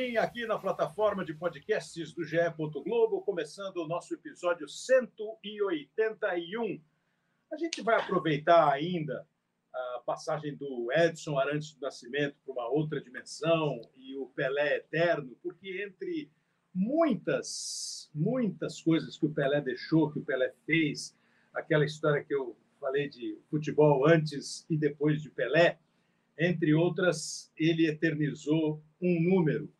Sim, aqui na plataforma de podcasts do GE. Globo, começando o nosso episódio 181. A gente vai aproveitar ainda a passagem do Edson Arantes do Nascimento para uma outra dimensão e o Pelé eterno, porque entre muitas, muitas coisas que o Pelé deixou, que o Pelé fez, aquela história que eu falei de futebol antes e depois de Pelé, entre outras, ele eternizou um número,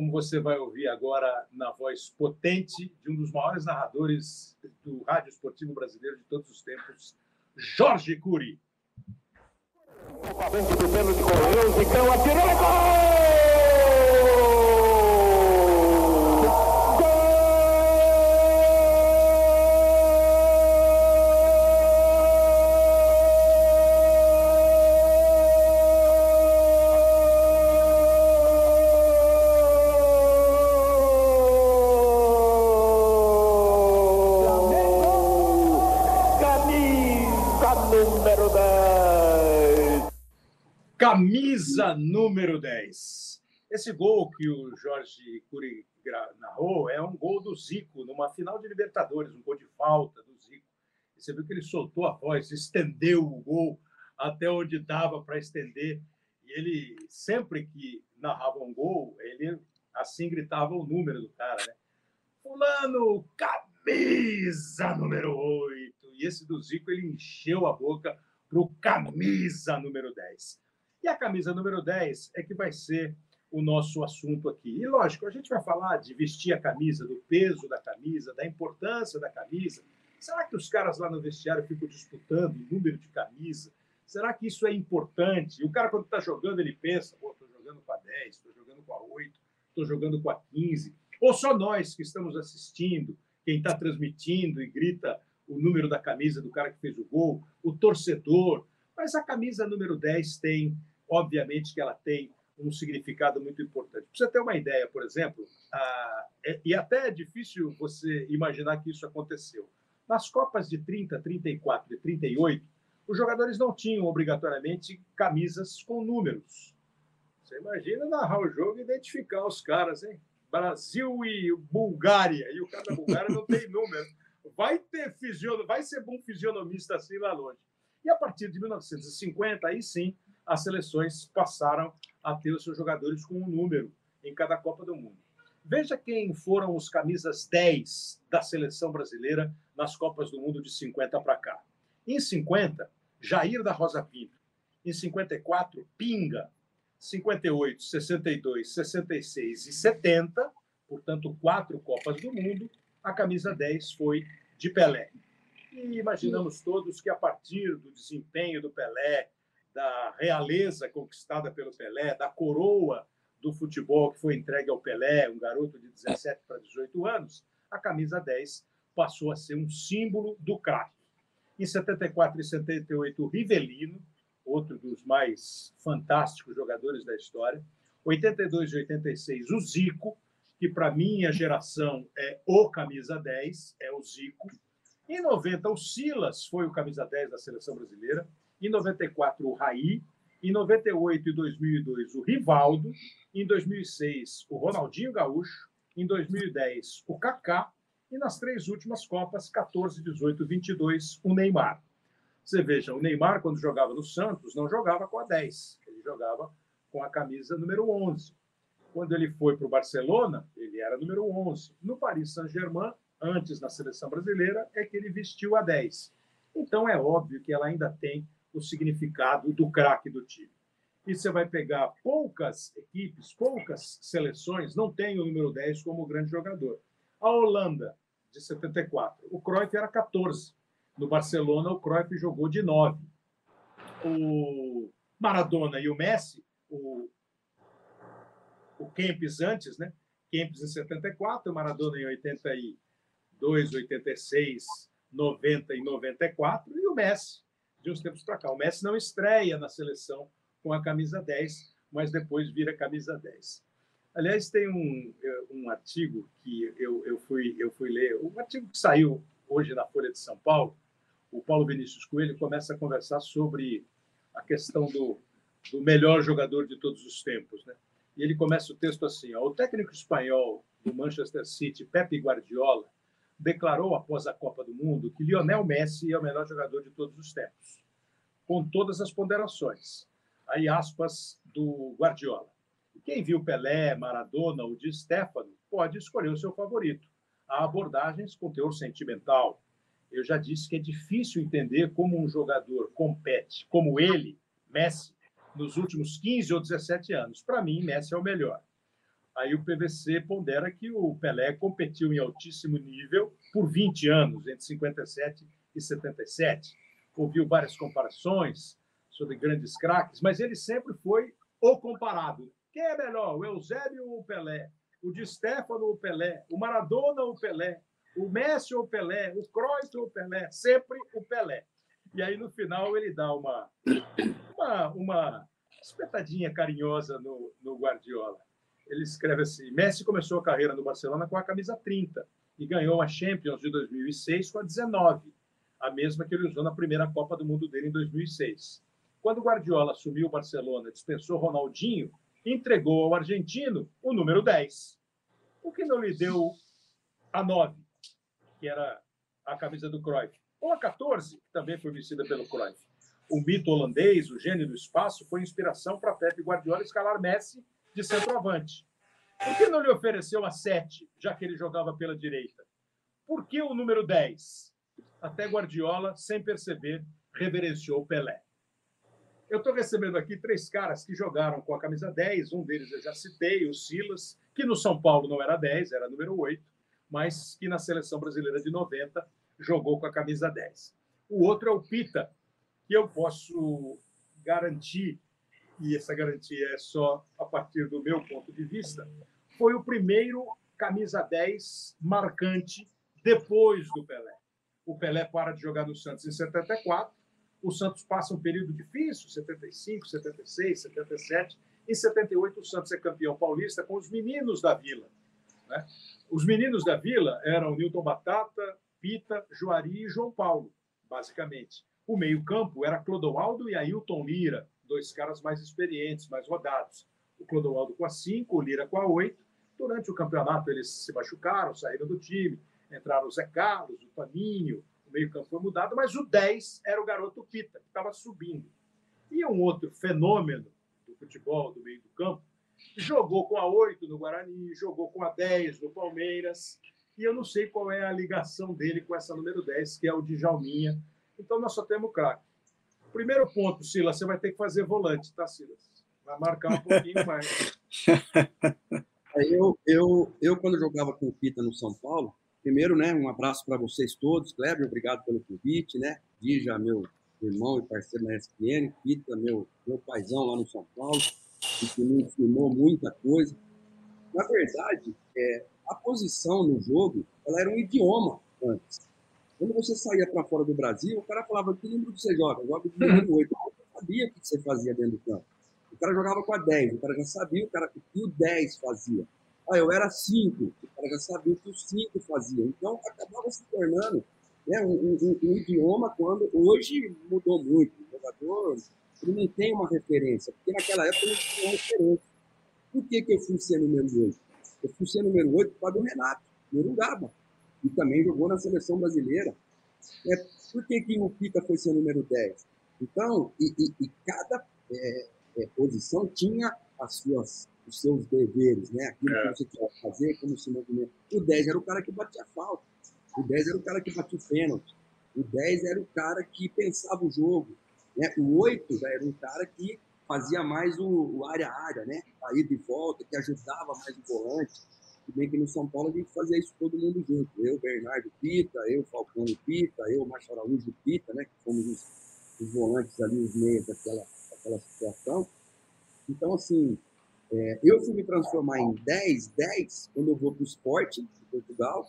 como você vai ouvir agora na voz potente de um dos maiores narradores do rádio esportivo brasileiro de todos os tempos, Jorge Cury. O Zicão atirou, gol! Camisa número 10. Esse gol que o Jorge Cury narrou é um gol do Zico, numa final de Libertadores, um gol de falta do Zico. E você viu que ele soltou a voz, estendeu o gol até onde dava para estender. E ele, sempre que narrava um gol, ele assim gritava o número do cara, né? Fulano, camisa número 8. E esse do Zico, ele encheu a boca para o camisa número 10. E a camisa número 10 é que vai ser o nosso assunto aqui. E lógico, a gente vai falar de vestir a camisa, do peso da camisa, da importância da camisa. Será que os caras lá no vestiário ficam disputando o número de camisa? Será que isso é importante? O cara, quando está jogando, ele pensa: pô, estou jogando com a 10, estou jogando com a 8, estou jogando com a 15. Ou só nós que estamos assistindo, quem está transmitindo e grita o número da camisa do cara que fez o gol, o torcedor. Mas a camisa número 10 tem obviamente que ela tem um significado muito importante. Para você ter uma ideia, por exemplo, a, é, e até é difícil você imaginar que isso aconteceu. Nas Copas de 30, 34 e 38, os jogadores não tinham obrigatoriamente camisas com números. Você imagina narrar o jogo e identificar os caras, hein? Brasil e Bulgária, e o cara da Bulgária não tem número. Vai ter fisionomista, vai ser bom fisionomista assim lá longe. E a partir de 1950, aí sim, as seleções passaram a ter os seus jogadores com um número em cada Copa do Mundo. Veja quem foram os camisas 10 da seleção brasileira nas Copas do Mundo de 50 para cá. Em 50, Jair da Rosa Pinto. Em 54, Pinga. 58, 62, 66 e 70, portanto, quatro Copas do Mundo, a camisa 10 foi de Pelé. E imaginamos todos que a partir do desempenho do Pelé, da realeza conquistada pelo Pelé, da coroa do futebol que foi entregue ao Pelé, um garoto de 17 para 18 anos, a camisa 10 passou a ser um símbolo do craque. Em 74 e 78, o Rivelino, outro dos mais fantásticos jogadores da história. 82 e 86, o Zico, que para minha geração é o camisa 10, é o Zico. Em 90, o Silas foi o camisa 10 da seleção brasileira. Em 94, o Raí. Em 98 e 2002, o Rivaldo. Em 2006, o Ronaldinho Gaúcho. Em 2010, o Kaká. E nas três últimas Copas, 14, 18 e 22, o Neymar. Você veja, o Neymar, quando jogava no Santos, não jogava com a 10, ele jogava com a camisa número 11. Quando ele foi para o Barcelona, ele era número 11. No Paris Saint-Germain, antes na seleção brasileira, é que ele vestiu a 10. Então é óbvio que ela ainda tem o significado do craque do time. E você vai pegar poucas equipes, poucas seleções, não tem o número 10 como grande jogador. A Holanda, de 74, o Cruyff era 14. No Barcelona, o Cruyff jogou de 9. O Maradona e o Messi, o, o Kempis antes, né? Kempis em 74, o Maradona em 82, 86, 90 e 94, e o Messi de uns tempos para cá. O Messi não estreia na seleção com a camisa 10, mas depois vira camisa 10. Aliás, tem um, eh, um artigo que eu, eu, fui, eu fui ler, um artigo que saiu hoje na Folha de São Paulo. O Paulo Vinícius Coelho começa a conversar sobre a questão do, do melhor jogador de todos os tempos. Né? E ele começa o texto assim: ó, o técnico espanhol do Manchester City, Pepe Guardiola, declarou após a Copa do Mundo que Lionel Messi é o melhor jogador de todos os tempos, com todas as ponderações. Aí aspas do Guardiola. Quem viu Pelé, Maradona ou Di Stefano pode escolher o seu favorito. Há abordagens com teor sentimental. Eu já disse que é difícil entender como um jogador compete, como ele, Messi, nos últimos 15 ou 17 anos. Para mim, Messi é o melhor. Aí o PVC pondera que o Pelé competiu em altíssimo nível por 20 anos, entre 57 e 77. Ouviu várias comparações sobre grandes craques, mas ele sempre foi o comparado. Quem é melhor, o Eusébio ou o Pelé? O Di Stefano ou o Pelé? O Maradona ou o Pelé? O Messi ou o Pelé? O Cruyff ou o Pelé? Sempre o Pelé. E aí, no final, ele dá uma, uma, uma espetadinha carinhosa no, no Guardiola. Ele escreve assim: Messi começou a carreira no Barcelona com a camisa 30 e ganhou a Champions de 2006 com a 19, a mesma que ele usou na primeira Copa do Mundo dele em 2006. Quando Guardiola assumiu o Barcelona, dispensou Ronaldinho, entregou ao argentino o número 10. O que não lhe deu a 9, que era a camisa do Cruyff, ou a 14, que também foi vestida pelo Cruyff. O mito holandês, o gênio do espaço, foi inspiração para Pepe Guardiola escalar Messi de centroavante. Por que não lhe ofereceu a 7, já que ele jogava pela direita? Por que o número 10? Até Guardiola, sem perceber, reverenciou Pelé. Eu estou recebendo aqui três caras que jogaram com a camisa 10. Um deles eu já citei, o Silas, que no São Paulo não era 10, era número 8, mas que na seleção brasileira de 90 jogou com a camisa 10. O outro é o Pita, que eu posso garantir e essa garantia é só a partir do meu ponto de vista, foi o primeiro camisa 10 marcante depois do Pelé. O Pelé para de jogar no Santos em 74, o Santos passa um período difícil, 75, 76, 77. Em 78, o Santos é campeão paulista com os meninos da Vila. Né? Os meninos da Vila eram Newton Batata, Pita, Juari e João Paulo, basicamente. O meio-campo era Clodoaldo e Ailton Lira, dois caras mais experientes, mais rodados. O Clodoaldo com a 5, o Lira com a 8. Durante o campeonato, eles se machucaram, saíram do time. Entraram o Zé Carlos, o Paninho, o meio-campo foi mudado, mas o 10 era o garoto Pita, que estava subindo. E um outro fenômeno do futebol, do meio do campo, jogou com a 8 no Guarani, jogou com a 10 no Palmeiras, e eu não sei qual é a ligação dele com essa número 10, que é o Djalminha. Então nós só temos craque. Primeiro ponto, Silas, você vai ter que fazer volante, tá, Silas? Vai marcar um pouquinho mais. eu, eu, eu, quando jogava com o Pita no São Paulo, primeiro, né, um abraço para vocês todos. Kleber, obrigado pelo convite, né? Dija, meu irmão e parceiro na ESPN, Pita, meu, meu paizão lá no São Paulo, que me ensinou muita coisa. Na verdade, é, a posição no jogo, ela era um idioma antes. Quando você saía para fora do Brasil, o cara falava: que número você joga? Eu jogo de número 8. Eu sabia o que você fazia dentro do campo. O cara jogava com a 10, o cara já sabia o, cara, o que o 10 fazia. Ah, eu era 5, o cara já sabia o que o 5 fazia. Então, acabava se tornando né, um, um, um, idioma quando hoje mudou muito. O jogador ele não tem uma referência, porque naquela época não tinha uma referência. Por que, que eu fui ser número 8? Eu fui ser número 8 por causa do Renato, no Urugaba e também jogou na seleção brasileira. É, por que, que o Pita foi ser número 10? Então, e, e, e cada é, é, posição tinha as suas, os seus deveres, né? Aquilo é. que você tinha que fazer, como se movimenta. O 10 era o cara que batia falta. O 10 era o cara que batia o pênalti. O 10 era o cara que pensava o jogo. Né? O 8 já era um cara que fazia mais o, o área a área, né? A ida e volta, que ajudava mais o volante. Se bem que no São Paulo a gente fazia isso todo mundo junto. Eu, Bernardo Pita, eu, Falcone Pita, eu, Márcio Araújo Pita, né? Que fomos os, os volantes ali, os meios daquela, daquela situação. Então, assim, é, eu fui me transformar em 10, 10, quando eu vou para o esporte, de Portugal,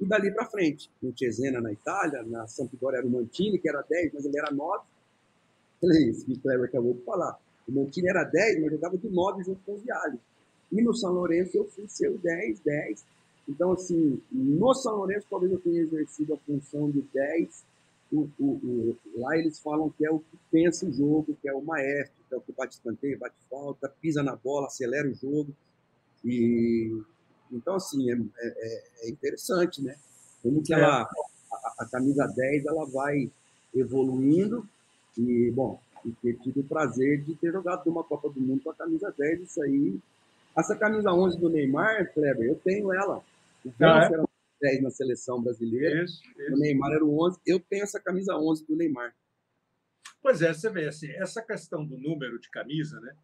e dali para frente. No Cesena, na Itália, na Sampdoria era o Mantini, que era 10, mas ele era 9. Olha isso que o Cleber acabou de falar. O Mantini era 10, mas jogava de 9 junto com o Vialli. E no São Lourenço eu fui ser o 10, 10. Então, assim, no São Lourenço talvez eu tenha exercido a função de 10. O, o, o, lá eles falam que é o que pensa o jogo, que é o maestro, é o que bate escanteio, bate falta, pisa na bola, acelera o jogo. E então, assim, é, é, é interessante, né? Como que ela, a, a, camisa 10 ela vai evoluindo e, bom, e ter tido o prazer de ter jogado uma Copa do Mundo com a camisa 10, isso aí. Essa camisa 11 do Neymar, Kleber, eu tenho ela. O ah, é? era 10 na seleção brasileira, isso, isso. o Neymar era o 11. Eu tenho essa camisa 11 do Neymar. Pois é, você vê, assim, essa questão do número de camisa, né?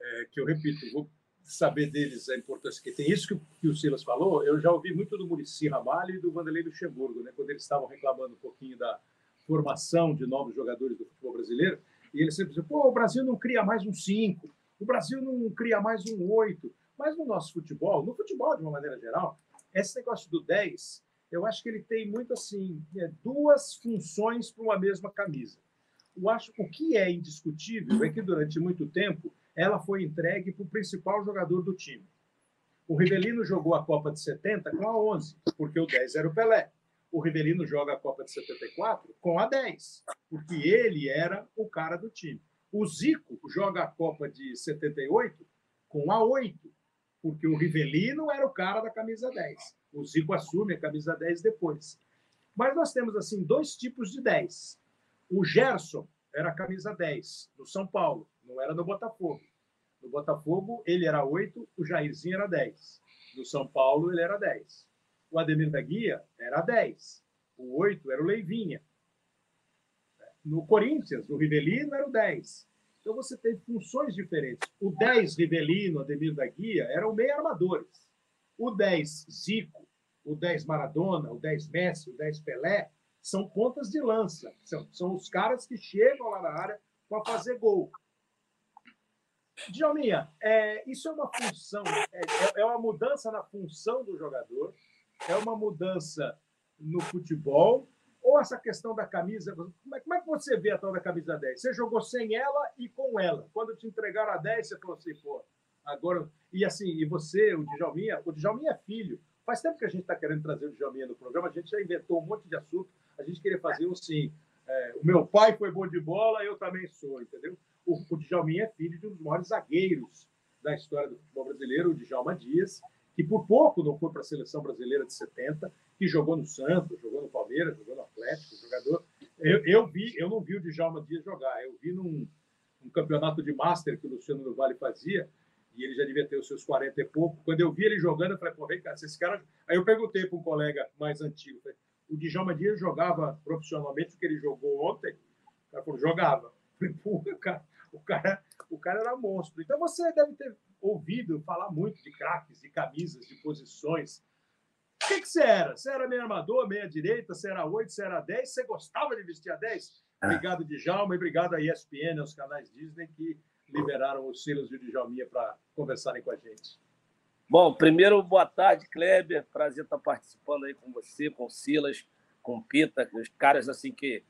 É, que eu repito, vou saber deles a importância que tem. Isso que, que o Silas falou, eu já ouvi muito do Murici Ramalho e do Vanderlei Luxemburgo, né? quando eles estavam reclamando um pouquinho da formação de novos jogadores do futebol brasileiro, e eles sempre diziam, pô, o Brasil não cria mais um 5, o Brasil não cria mais um 8, mas no nosso futebol, no futebol de uma maneira geral, esse negócio do 10, eu acho que ele tem muito assim, é, duas funções para uma mesma camisa. Eu acho, o que é indiscutível é que durante muito tempo ela foi entregue para o principal jogador do time. O Rivelino jogou a Copa de 70 com a 11, porque o 10 era o Pelé. O Rivelino joga a Copa de 74 com a 10, porque ele era o cara do time. O Zico joga a Copa de 78 com a 8, porque o Rivelino era o cara da camisa 10. O Zico assume a camisa 10 depois. Mas nós temos assim dois tipos de 10. O Gerson era a camisa 10 do São Paulo, não era do Botafogo. No Botafogo, ele era 8, o Jairzinho era 10. No São Paulo, ele era 10. O Ademir da Guia era 10. O 8 era o Leivinha. No Corinthians, o Rivelino era o 10. Então você tem funções diferentes. O 10 Rivelino, Ademir da Guia, eram meio armadores. O 10 Zico, o 10 Maradona, o 10 Messi, o 10 Pelé, são pontas de lança. São, são os caras que chegam lá na área para fazer gol. Djalminha, é, isso é uma função, é, é, é uma mudança na função do jogador, é uma mudança no futebol, ou essa questão da camisa, como é, como é, que você vê a tal da camisa 10? Você jogou sem ela e com ela. Quando te entregaram a 10, você falou assim, pô, agora... E assim, e você, o Djalminha, o Djalminha é filho. Faz tempo que a gente está querendo trazer o Djalminha no programa, a gente já inventou um monte de assunto, a gente queria fazer um assim, é, o meu pai foi bom de bola, eu também sou, entendeu? o, o Djalminha é filho de um dos maiores zagueiros da história do futebol brasileiro, o Djalma Dias, que por pouco não foi para a seleção brasileira de 70, que jogou no Santos, jogou no Palmeiras, jogou no Atlético, jogador. Eu, eu vi, eu não vi o Djalma Dias jogar, eu vi num, num campeonato de Master que o Luciano do Vale fazia, e ele já devia ter os seus 40 e pouco. Quando eu vi ele jogando, eu falei, pô, vem cá, esse cara. Aí eu perguntei para um colega mais antigo, falei, o Djalma Dias jogava profissionalmente o que ele jogou ontem? O cara falou, jogava. Eu falei, pô, cara, o cara, o cara era monstro. Então você deve ter ouvido falar muito de craques, de camisas, de posições. O que, que você era? Você era meio armador, meia direita, você era 8, você era 10, você gostava de vestir a 10? Ah. Obrigado, Djalma, e obrigado à ESPN, aos canais Disney que liberaram os Silas e o Djalminha para conversarem com a gente. Bom, primeiro, boa tarde, Kleber. Prazer estar participando aí com você, com o Silas, com o Pita, os caras assim que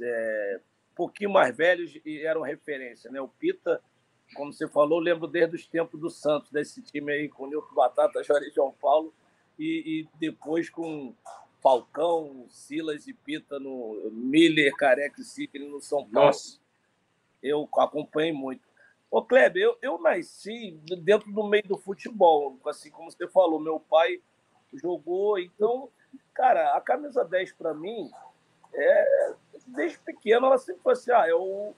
é, pouquinho mais velhos e eram referência. Né? O Pita, como você falou, lembro desde os tempos do Santos, desse time aí com o Nilton Batata, Jorge João Paulo, e, e, depois com Falcão, Silas e Pita no Miller, Careca e Sidney no São Paulo. Nossa. Eu acompanhei muito. Ô, Kleber, eu, eu nasci dentro do meio do futebol, assim como você falou, meu pai jogou, então, cara, a camisa 10 para mim é, desde pequeno, ela sempre foi assim: ah, é o,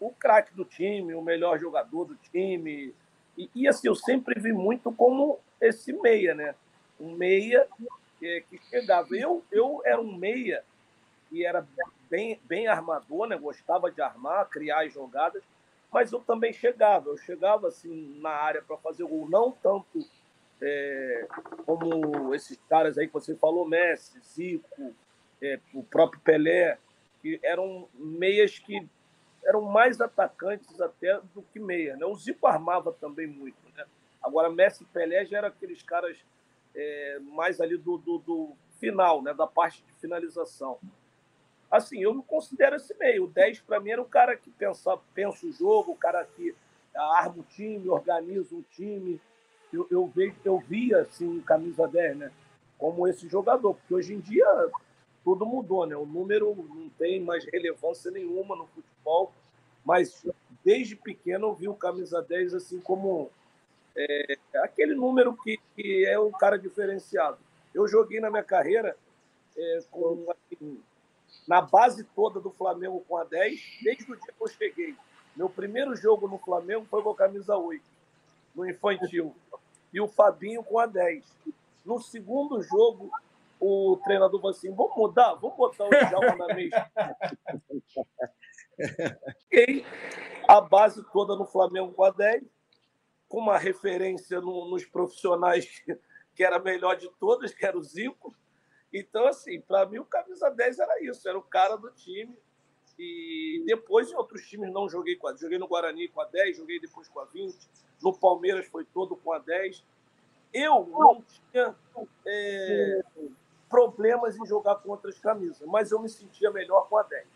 o craque do time, o melhor jogador do time. E, e, assim, eu sempre vi muito como esse meia, né? Um meia que, que chegava. Eu, eu era um meia e era bem, bem armador, né? Gostava de armar, criar as jogadas, mas eu também chegava. Eu chegava assim na área para fazer gol, não tanto é, como esses caras aí que você falou, Messi, Zico, é, o próprio Pelé que eram meias que eram mais atacantes até do que meia. Né? O Zico armava também muito. Né? Agora, Messi e Pelé já eram aqueles caras é, mais ali do, do, do, final, né? da parte de finalização. Assim, eu me considero esse meio. O 10, para mim, era o cara que pensa, pensa o jogo, o cara que arma o time, organiza o time. Eu, eu, vejo, eu via, assim, camisa 10, né? como esse jogador, porque hoje em dia tudo mudou, né? O número não tem mais relevância nenhuma no futebol, mas desde pequeno eu vi o camisa 10 assim como é, aquele número que, que, é um cara diferenciado. Eu joguei na minha carreira é, com, assim, na base toda do Flamengo com a 10, desde o dia que eu cheguei. Meu primeiro jogo no Flamengo foi com a camisa 8, no infantil. E o Fabinho com a 10. No segundo jogo, o treinador falou assim: vamos mudar, vamos botar o Djalma na mesa. Fiquei a base toda no Flamengo com a 10, com uma referência no, nos profissionais que era melhor de todas, que era o Zico. Então, assim, para mim o camisa 10 era isso, era o cara do time. E depois em outros times não joguei com a Joguei no Guarani com a 10, joguei depois com a 20. No Palmeiras foi todo com a 10. Eu não tinha é, problemas em jogar com outras camisas, mas eu me sentia melhor com a 10.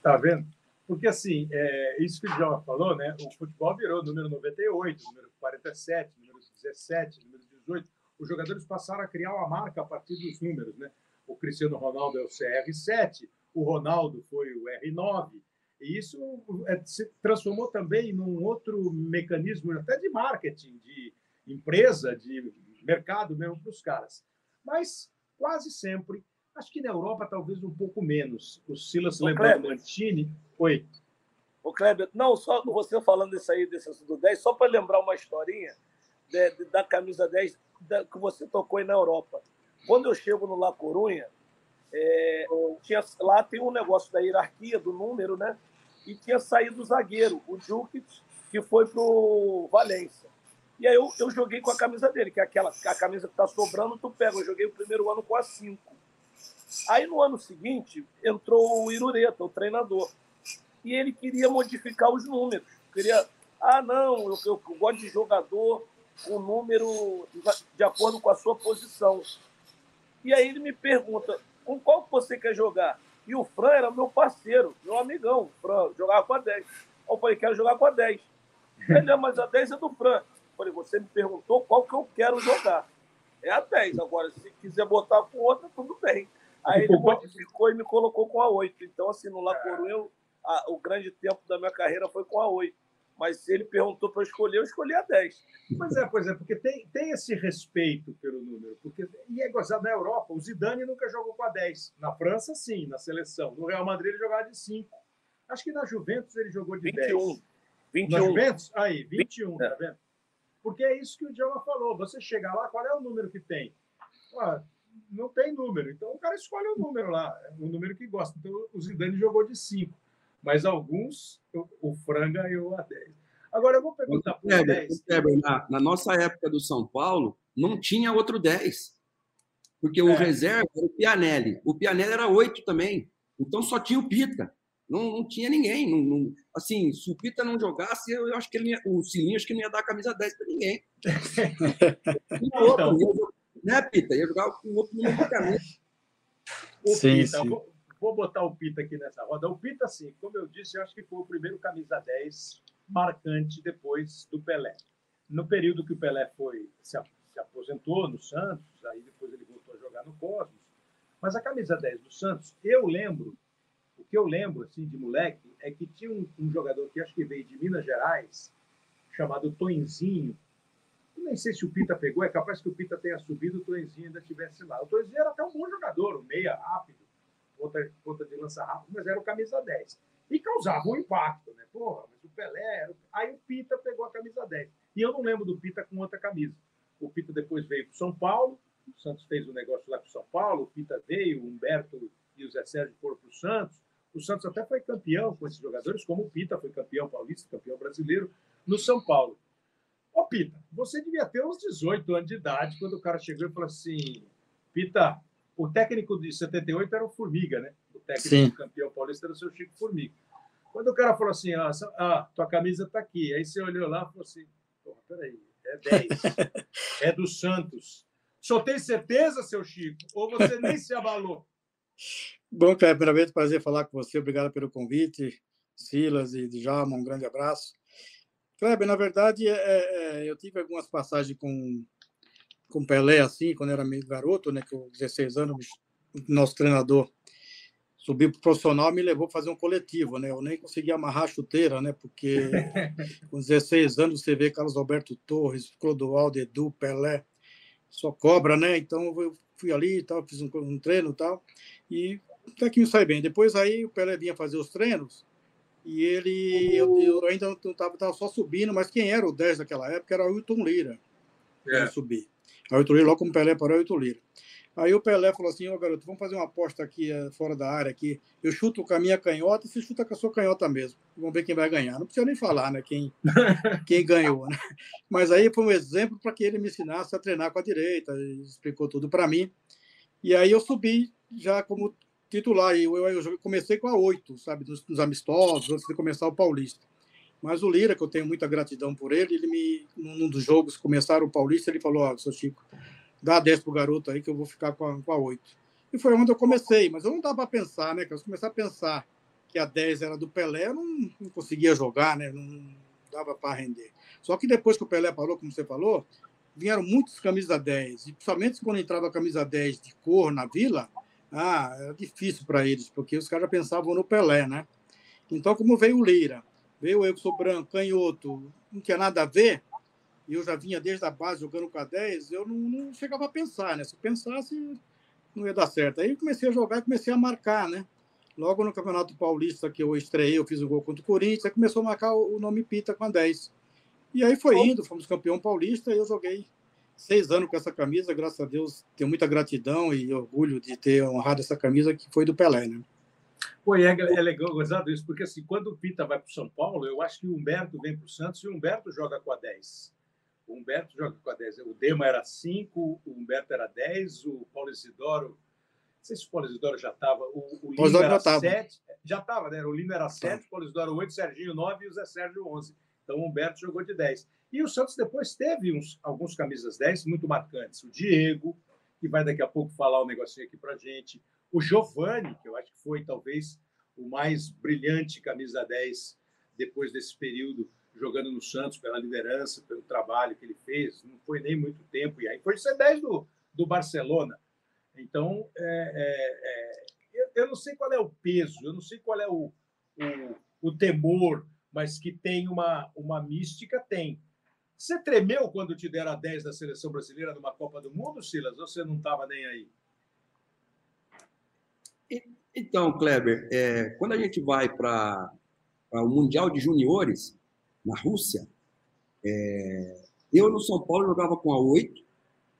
Tá vendo? Porque, assim, é, isso que o João falou, né? O futebol virou número 98, número 47, número 17, número 18. Os jogadores passaram a criar uma marca a partir dos números, né? O Cristiano Ronaldo é o CR7, o Ronaldo foi o R9. E isso é, se transformou também num outro mecanismo, até de marketing, de empresa, de mercado mesmo para os caras. Mas quase sempre Acho que na Europa talvez um pouco menos. O Silas lembrando Mantini. Oi. O Kleber, não, só você falando isso aí, desse assunto 10, só para lembrar uma historinha de, de, da camisa 10 da, que você tocou aí na Europa. Quando eu chego no La Corunha, é, tinha, lá tem um negócio da hierarquia, do número, né? E tinha saído o zagueiro, o Jukic, que foi pro Valência. E aí eu, eu joguei com a camisa dele, que é aquela a camisa que tá sobrando, tu pega. Eu joguei o primeiro ano com a 5. Aí no ano seguinte entrou o Irureta, o treinador, e ele queria modificar os números. Queria, ah, não, eu, eu gosto de jogador com número de acordo com a sua posição. E aí ele me pergunta, com qual você quer jogar? E o Fran era meu parceiro, meu amigão. O Fran jogava com a 10. Eu falei, quero jogar com a 10. Ele, mas a 10 é do Fran. Falei, você me perguntou qual que eu quero jogar. É a 10. Agora, se quiser botar com outra, tudo bem. Aí ele modificou e me colocou com a 8. Então, assim, no La Coruña, o grande tempo da minha carreira foi com a 8. Mas se ele perguntou para eu escolher, eu escolhi a 10. Mas é, pois é, porque tem, tem esse respeito pelo número. Porque, e é gozado na Europa, o Zidane nunca jogou com a 10. Na França, sim, na seleção. No Real Madrid, ele jogava de 5. Acho que na Juventus ele jogou de 21. 10. 21. Na Juventus? Aí, 21, 20, tá vendo? Porque é isso que o Djalma falou. Você chega lá, qual é o número que tem? Ah, não tem número. Então o cara escolhe o número lá, o número que gosta. Então o Zidane jogou de 5, mas alguns o Fran ganhou a 10. Agora eu vou perguntar para o 10. Na, na, nossa época do São Paulo, não tinha outro 10. Porque o é. reserva era o Pianelli. O Pianelli era 8 também. Então só tinha o Pita. Não, não tinha ninguém. Não, não, assim, se o Pita não jogasse, eu, eu acho que ele ia, o Silinho acho que não ia dar a camisa 10 para ninguém. então, né, Pita? Ia jogar com outro número de camisa. sim, Pita, sim. Vou, vou, botar o Pita aqui nessa roda. O Pita, sim, como eu disse, eu acho que foi o primeiro camisa 10 marcante depois do Pelé. No período que o Pelé foi se, se aposentou no Santos, aí depois ele voltou a jogar no Cosmos. Mas a camisa 10 do Santos, eu lembro, que eu lembro assim de moleque é que tinha um, um jogador que acho que veio de Minas Gerais, chamado Tonzinho, nem sei se o Pita pegou, é capaz que o Pita tenha subido, o Toenzinho ainda estivesse lá. O Toenzinho era até um bom jogador, um meia rápido, ponta, ponta de lança rápido, mas era o camisa 10. E causava um impacto, né? Porra, mas o Pelé era... Aí o Pita pegou a camisa 10. E eu não lembro do Pita com outra camisa. O Pita depois veio para São Paulo, o Santos fez um negócio lá para São Paulo, o Pita veio, o Humberto e o Zé Sérgio foram para o Santos. O Santos até foi campeão com esses jogadores, como o Pita foi campeão paulista, campeão brasileiro, no São Paulo. Ô, Pita, você devia ter uns 18 anos de idade quando o cara chegou e falou assim: Pita, o técnico de 78 era o Formiga, né? O técnico do campeão paulista era o seu Chico Formiga. Quando o cara falou assim: ah, ah tua camisa tá aqui. Aí você olhou lá e falou assim: porra, peraí, é 10. é do Santos. Só tem certeza, seu Chico? Ou você nem se abalou? Bom, Cleber, primeiramente, prazer falar com você. Obrigado pelo convite. Silas e Djalma, um grande abraço. Kleber, na verdade, é, é, é, eu tive algumas passagens com com Pelé, assim, quando era meio garoto, né, com 16 anos, nosso treinador subi para o profissional me levou para fazer um coletivo, né? Eu nem consegui amarrar a chuteira, né? Porque com 16 anos você vê Carlos Alberto Torres, Clodoaldo, Edu, Pelé, só cobra, né? Então eu fui ali e tal, fiz um, um treino e tal, e até que me sai bem. Depois aí o Pelé vinha fazer os treinos e ele, eu, eu ainda não estava só subindo, mas quem era o 10 daquela época era o Ailton Lira. É. subir. Ailton Lira, logo como Pelé parou, Ailton Lira. Aí o Pelé falou assim: Ô garoto, vamos fazer uma aposta aqui eh, fora da área. aqui. Eu chuto com a minha canhota e você chuta com a sua canhota mesmo. Vamos ver quem vai ganhar. Não precisa nem falar, né? Quem, quem ganhou, né? Mas aí foi um exemplo para que ele me ensinasse a treinar com a direita. Ele explicou tudo para mim. E aí eu subi já como titular. Eu, eu, eu comecei com a oito, sabe? Dos, dos amistosos, antes de começar o Paulista. Mas o Lira, que eu tenho muita gratidão por ele, ele me, num dos jogos começaram o Paulista, ele falou: Ó, oh, seu Chico dá 10 pro garoto aí que eu vou ficar com a, com a 8. E foi onde eu comecei, mas eu não dava para pensar, né? Que eu comecei a pensar que a 10 era do Pelé, eu não, não conseguia jogar, né? Não dava para render. Só que depois que o Pelé parou, como você falou, vieram muitos camisas 10, e principalmente quando entrava a camisa 10 de cor na vila, ah, era difícil para eles, porque os caras pensavam no Pelé, né? Então, como veio o Lira, veio eu que sou branco, canhoto, não tinha nada a ver, e eu já vinha desde a base jogando com a 10, eu não, não chegava a pensar, né? Se pensasse, não ia dar certo. Aí comecei a jogar e comecei a marcar, né? Logo no Campeonato Paulista que eu estreiei, eu fiz um gol contra o Corinthians, aí começou a marcar o nome Pita com a 10. E aí foi indo, fomos campeão paulista e eu joguei seis anos com essa camisa, graças a Deus, tenho muita gratidão e orgulho de ter honrado essa camisa que foi do Pelé, né? Pô, é, é legal gozado isso, porque assim, quando o Pita vai para o São Paulo, eu acho que o Humberto vem para o Santos e o Humberto joga com a 10. O Humberto joga com a 10. O Dema era 5, o Humberto era 10, o Paulo Isidoro. Não sei se o Paulo Isidoro já estava. O, o Lima era 7. Já estava, né? O Lima era 7, tá. o Paulo Isidoro 8, o Serginho 9 e o Zé Sérgio 11. Então o Humberto jogou de 10. E o Santos depois teve uns, alguns camisas 10 muito marcantes. O Diego, que vai daqui a pouco falar um negocinho aqui para gente. O Giovani, que eu acho que foi talvez o mais brilhante camisa 10 depois desse período jogando no Santos pela liderança, pelo trabalho que ele fez, não foi nem muito tempo, e aí foi C10 do, do Barcelona. Então, é, é, é, eu, eu, não sei qual é o peso, eu não sei qual é o, o, o temor, mas que tem uma, uma mística, tem. Você tremeu quando te deram a 10 da seleção brasileira numa Copa do Mundo, Silas? Ou você não estava nem aí? Então, Kleber, é, quando a gente vai para o Mundial de Juniores, na Rússia, é, eu no São Paulo jogava com a 8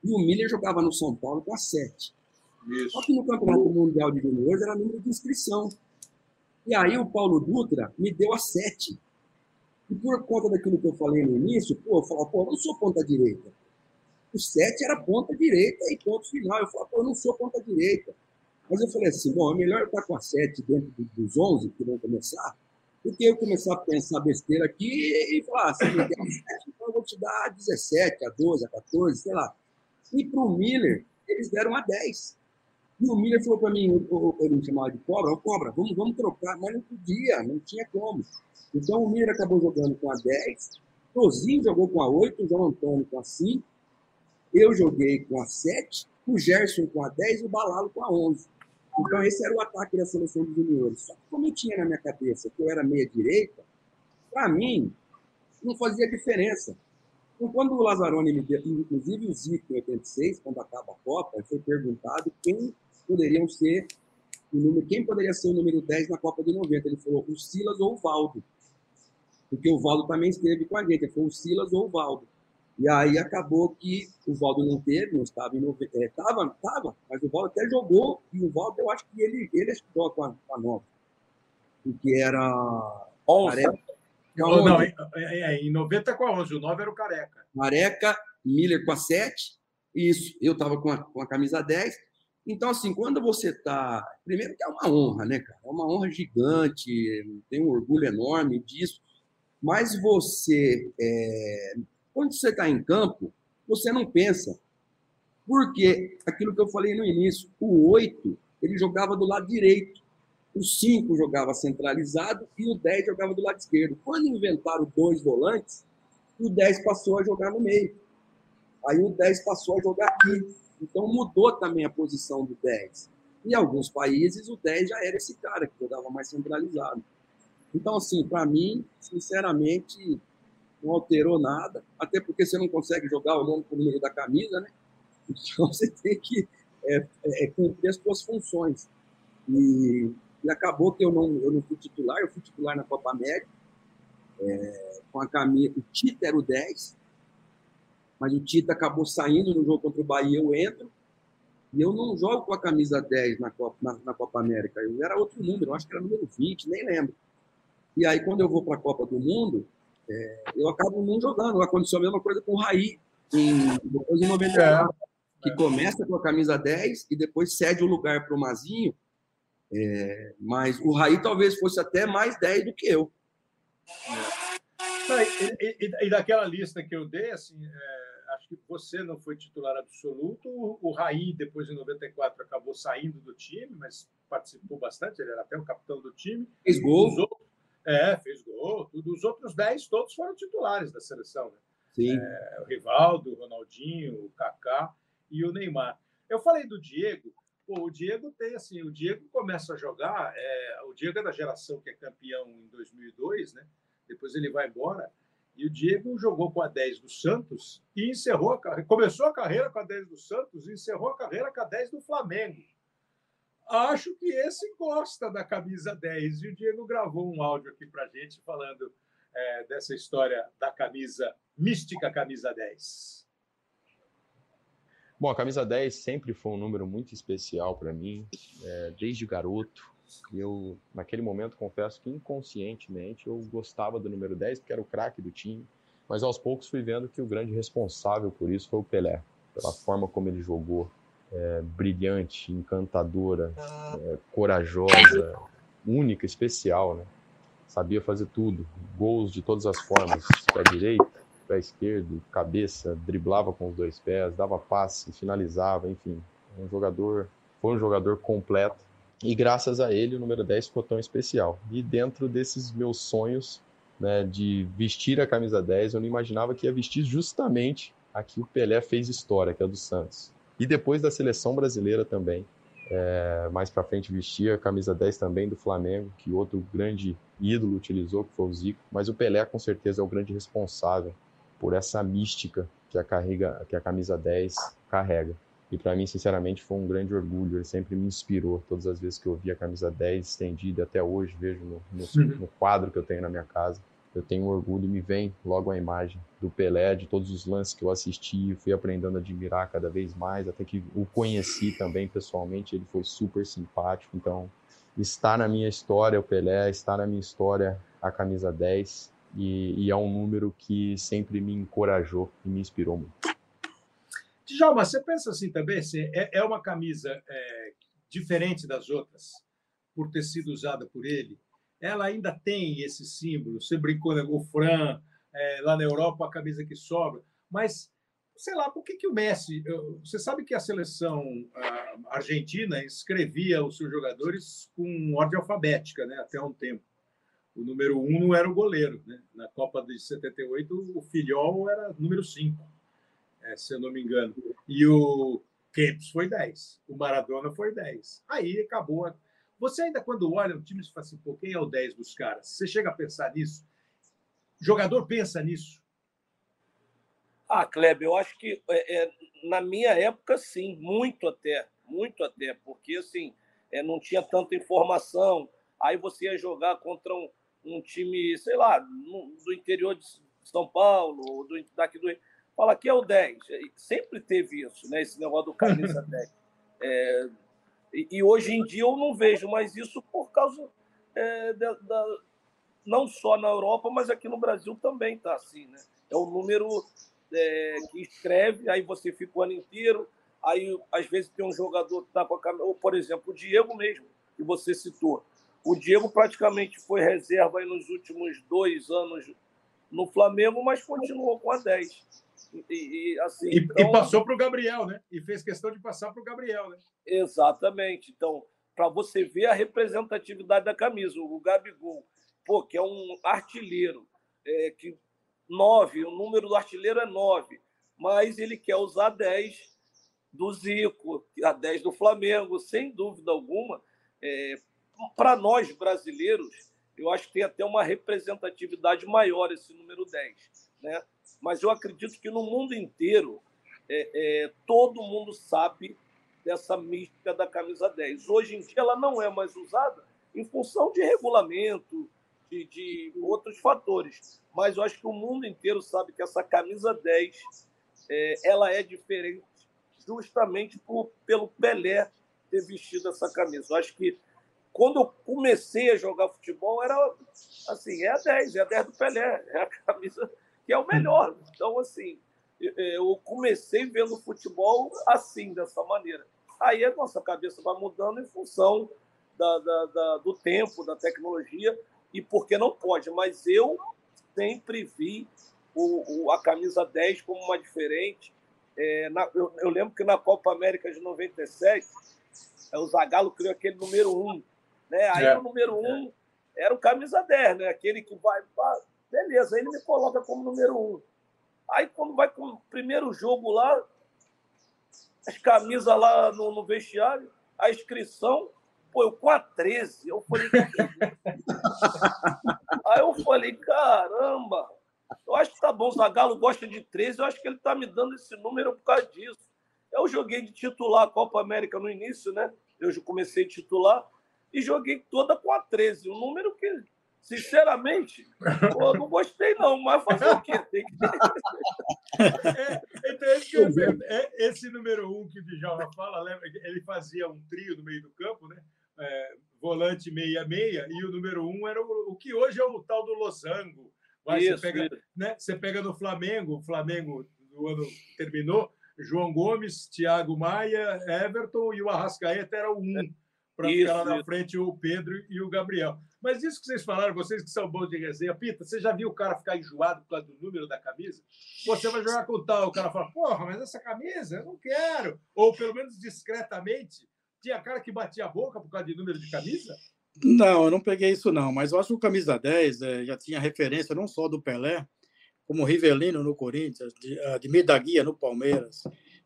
e o Miller jogava no São Paulo com a 7. Isso. Só que no Campeonato Mundial de Juniores era número de inscrição. E aí o Paulo Dutra me deu a 7. E por conta daquilo que eu falei no início, pô, eu falava, pô, eu não sou ponta direita. O 7 era ponta direita e ponto final. Eu falava, pô, eu não sou ponta direita. Mas eu falei assim, bom, é melhor eu estar com a 7 dentro dos 11 que vão começar, do que eu começar a pensar besteira aqui e falar, ah, se me der 7, então eu vou te dar a 17, a 12, a 14, sei lá. E para o Miller, eles deram a 10. E o Miller falou para mim, ele me chamava de cobra, oh, cobra, vamos, vamos trocar, mas não podia, não tinha como. Então o Miller acabou jogando com a 10, Tozinho jogou com a 8, o João Antônio com a 5, eu joguei com a 7, o Gerson com a 10 e o Balalo com a 11. Então, esse era o ataque da seleção dos juniores. Só que, como eu tinha na minha cabeça que eu era meia-direita, para mim, não fazia diferença. Então, quando o Lazzaroni me deu, inclusive o Zico em 86, quando acaba a Copa, foi perguntado quem poderiam ser o número, quem poderia ser o número 10 na Copa de 90. Ele falou o Silas ou o Valdo. Porque o Valdo também esteve com a gente. Falou o Silas ou o Valdo. E aí acabou que o Valdo não teve, não estava em 90. É, estava, estava, mas o Valdo até jogou, e o Valdo eu acho que ele, ele estudou com a, com a nova. Porque era. 11. Careca, não, não, é, é, em 90 com a 11, o 9 era o Careca. Careca, Miller com a 7, isso, eu estava com, com a camisa 10. Então, assim, quando você está. Primeiro que é uma honra, né, cara? É uma honra gigante, tenho um orgulho enorme disso. Mas você é, quando você está em campo, você não pensa. Porque aquilo que eu falei no início, o 8, ele jogava do lado direito, o 5 jogava centralizado e o 10 jogava do lado esquerdo. Quando inventaram dois volantes, o 10 passou a jogar no meio. Aí o 10 passou a jogar aqui. Então mudou também a posição do 10. Em alguns países, o 10 já era esse cara que jogava mais centralizado. Então, assim, para mim, sinceramente, não alterou nada, até porque você não consegue jogar olhando para o número da camisa, né? Então, você tem que é, é, é, cumprir as suas funções. E, e, acabou que eu não, eu não fui titular, eu fui titular na Copa América, é, com a camisa. O Tita era o 10, mas o Tita acabou saindo no jogo contra o Bahia, eu entro, e eu não jogo com a camisa 10 na Copa, na, na Copa América, eu era outro número, eu acho que era número 20, nem lembro. E aí, quando eu vou para a Copa do Mundo, é, eu acabo não jogando. Aconteceu a mesma coisa com o Raí, em, depois em 94, é. que começa com a camisa 10 e depois cede o lugar para o Mazinho. É, mas o Raí talvez fosse até mais 10 do que eu. É. E, e, e, daquela lista que eu dei, assim, é, acho que você não foi titular absoluto. O Raí, depois em 94, acabou saindo do time, mas participou bastante, ele era até o capitão do time. Fez gol. É, fez gol. Tudo. Os outros 10 todos foram titulares da seleção. Né? Sim. É, o Rivaldo, o Ronaldinho, o Kaká e o Neymar. Eu falei do Diego. Pô, o Diego tem assim, o Diego começa a jogar. É, o Diego é da geração que é campeão em 2002, né? Depois ele vai embora. E o Diego jogou com a 10 do Santos e encerrou a carreira. Começou a carreira com a 10 do Santos e encerrou a carreira com a 10 do Flamengo acho que esse gosta da camisa 10. E o Diego gravou um áudio aqui para gente falando é, dessa história da camisa, mística camisa 10. Bom, a camisa 10 sempre foi um número muito especial para mim, é, desde garoto. Eu, naquele momento, confesso que inconscientemente eu gostava do número 10, porque era o craque do time, mas aos poucos fui vendo que o grande responsável por isso foi o Pelé, pela forma como ele jogou, é, brilhante, encantadora, é, corajosa, única, especial, né? Sabia fazer tudo, gols de todas as formas, pé direito, pé esquerdo, cabeça, driblava com os dois pés, dava passe, finalizava, enfim, um jogador, foi um jogador completo. E graças a ele o número 10 ficou tão especial. E dentro desses meus sonhos né, de vestir a camisa 10, eu não imaginava que ia vestir justamente a que o Pelé fez história, que é a do Santos. E depois da seleção brasileira também. É, mais para frente vestia a camisa 10 também do Flamengo, que outro grande ídolo utilizou, que foi o Zico. Mas o Pelé, com certeza, é o grande responsável por essa mística que a, carrega, que a camisa 10 carrega. E para mim, sinceramente, foi um grande orgulho. Ele sempre me inspirou. Todas as vezes que eu vi a camisa 10 estendida, até hoje vejo no, no, no quadro que eu tenho na minha casa eu tenho orgulho e me vem logo a imagem do Pelé, de todos os lances que eu assisti, fui aprendendo a admirar cada vez mais, até que o conheci também pessoalmente, ele foi super simpático, então está na minha história o Pelé, está na minha história a camisa 10, e, e é um número que sempre me encorajou e me inspirou muito. Djalma, você pensa assim também, assim, é, é uma camisa é, diferente das outras, por ter sido usada por ele, ela ainda tem esse símbolo. Você brincou, né? o Fran, é, lá na Europa, a camisa que sobra. Mas, sei lá, por que, que o Messi. Você sabe que a seleção a argentina escrevia os seus jogadores com ordem alfabética, né? Até um tempo. O número um não era o goleiro. Né? Na Copa de 78, o Filhol era número 5, é, se eu não me engano. E o Kempis foi 10. O Maradona foi 10. Aí acabou a você ainda, quando olha o time, você fala assim, pô, quem é o 10 dos caras? Você chega a pensar nisso? O jogador pensa nisso? Ah, Kleber, eu acho que é, é, na minha época, sim, muito até, muito até, porque assim, é, não tinha tanta informação. Aí você ia jogar contra um, um time, sei lá, no, do interior de São Paulo, do, daqui do. Fala que é o 10. Sempre teve isso, né? Esse negócio do camisa 10. É, e, e, hoje em dia eu não vejo mais isso por causa é, da, da, não só na Europa, mas aqui no Brasil também está assim, né? É o número é, que escreve, aí você fica o ano inteiro, aí às vezes tem um jogador que está com a camisa, ou por exemplo, o Diego mesmo, que você citou. O Diego praticamente foi reserva nos últimos dois anos no Flamengo, mas continuou com a 10. E, e assim, e, então... e passou para o Gabriel, né? E fez questão de passar para o Gabriel, né? Exatamente. Então, para você ver a representatividade da camisa, o Gabigol, pô, que é um artilheiro, é, que nove, o número do artilheiro é nove, mas ele quer usar 10 do Zico, a 10 do Flamengo, sem dúvida alguma. É, Para nós brasileiros, eu acho que tem até uma representatividade maior esse número 10. Né? Mas eu acredito que no mundo inteiro, é, é, todo mundo sabe dessa mística da camisa 10. Hoje em dia, ela não é mais usada em função de regulamento, de, de outros fatores. Mas eu acho que o mundo inteiro sabe que essa camisa 10 é, ela é diferente justamente por, pelo Pelé ter vestido essa camisa. Eu acho que quando eu comecei a jogar futebol, era assim, é a 10, é a 10 do Pelé, é a camisa que é o melhor. Então, assim, eu comecei vendo futebol assim, dessa maneira. Aí a nossa cabeça vai mudando em função da, da, da, do tempo, da tecnologia, e porque não pode. Mas eu sempre vi o, o, a camisa 10 como uma diferente. É, na, eu, eu, lembro que na Copa América de 97, é, o Zagallo criou aquele número 1. Né? Aí é. o número 1 era o camisa 10, né? aquele que vai. Beleza, aí ele me coloca como número 1. Aí quando vai com o primeiro jogo lá, as camisas lá no, no vestiário, a inscrição, pô, eu com a 13. Eu falei, aí eu falei, caramba, eu acho que tá bom, o Zagallo gosta de 13, eu acho que ele tá me dando esse número por causa disso. Eu joguei de titular a Copa América no início, né? Eu comecei a titular e joguei toda com a 13, um número que Sinceramente, pô, não gostei, não, mas fazer o quê? Tem que... é, então, esse, que eu, é, esse número um que o Djalma fala, lembra? ele fazia um trio no meio do campo, né? É, volante meia-meia, e o número um era o, o, que hoje é o tal do losango. Vai, isso, você, pega, né, você pega no Flamengo, o Flamengo do ano terminou, João Gomes, Thiago Maia, Everton e o Arrascaeta era o um para ficar lá na frente o Pedro e o Gabriel. Mas isso que vocês falaram, vocês que são bons de resenha, Pita, você já viu o cara ficar enjoado por causa do número da camisa? Você vai jogar com tal, o cara fala, porra, mas essa camisa eu não quero. Ou pelo menos discretamente, tinha cara que batia a boca por causa de número de camisa? Não, eu não peguei isso não, mas eu acho que o camisa 10 é, já tinha referência não só do Pelé, como Rivelino no Corinthians, de, Admir da Guia no Palmeiras,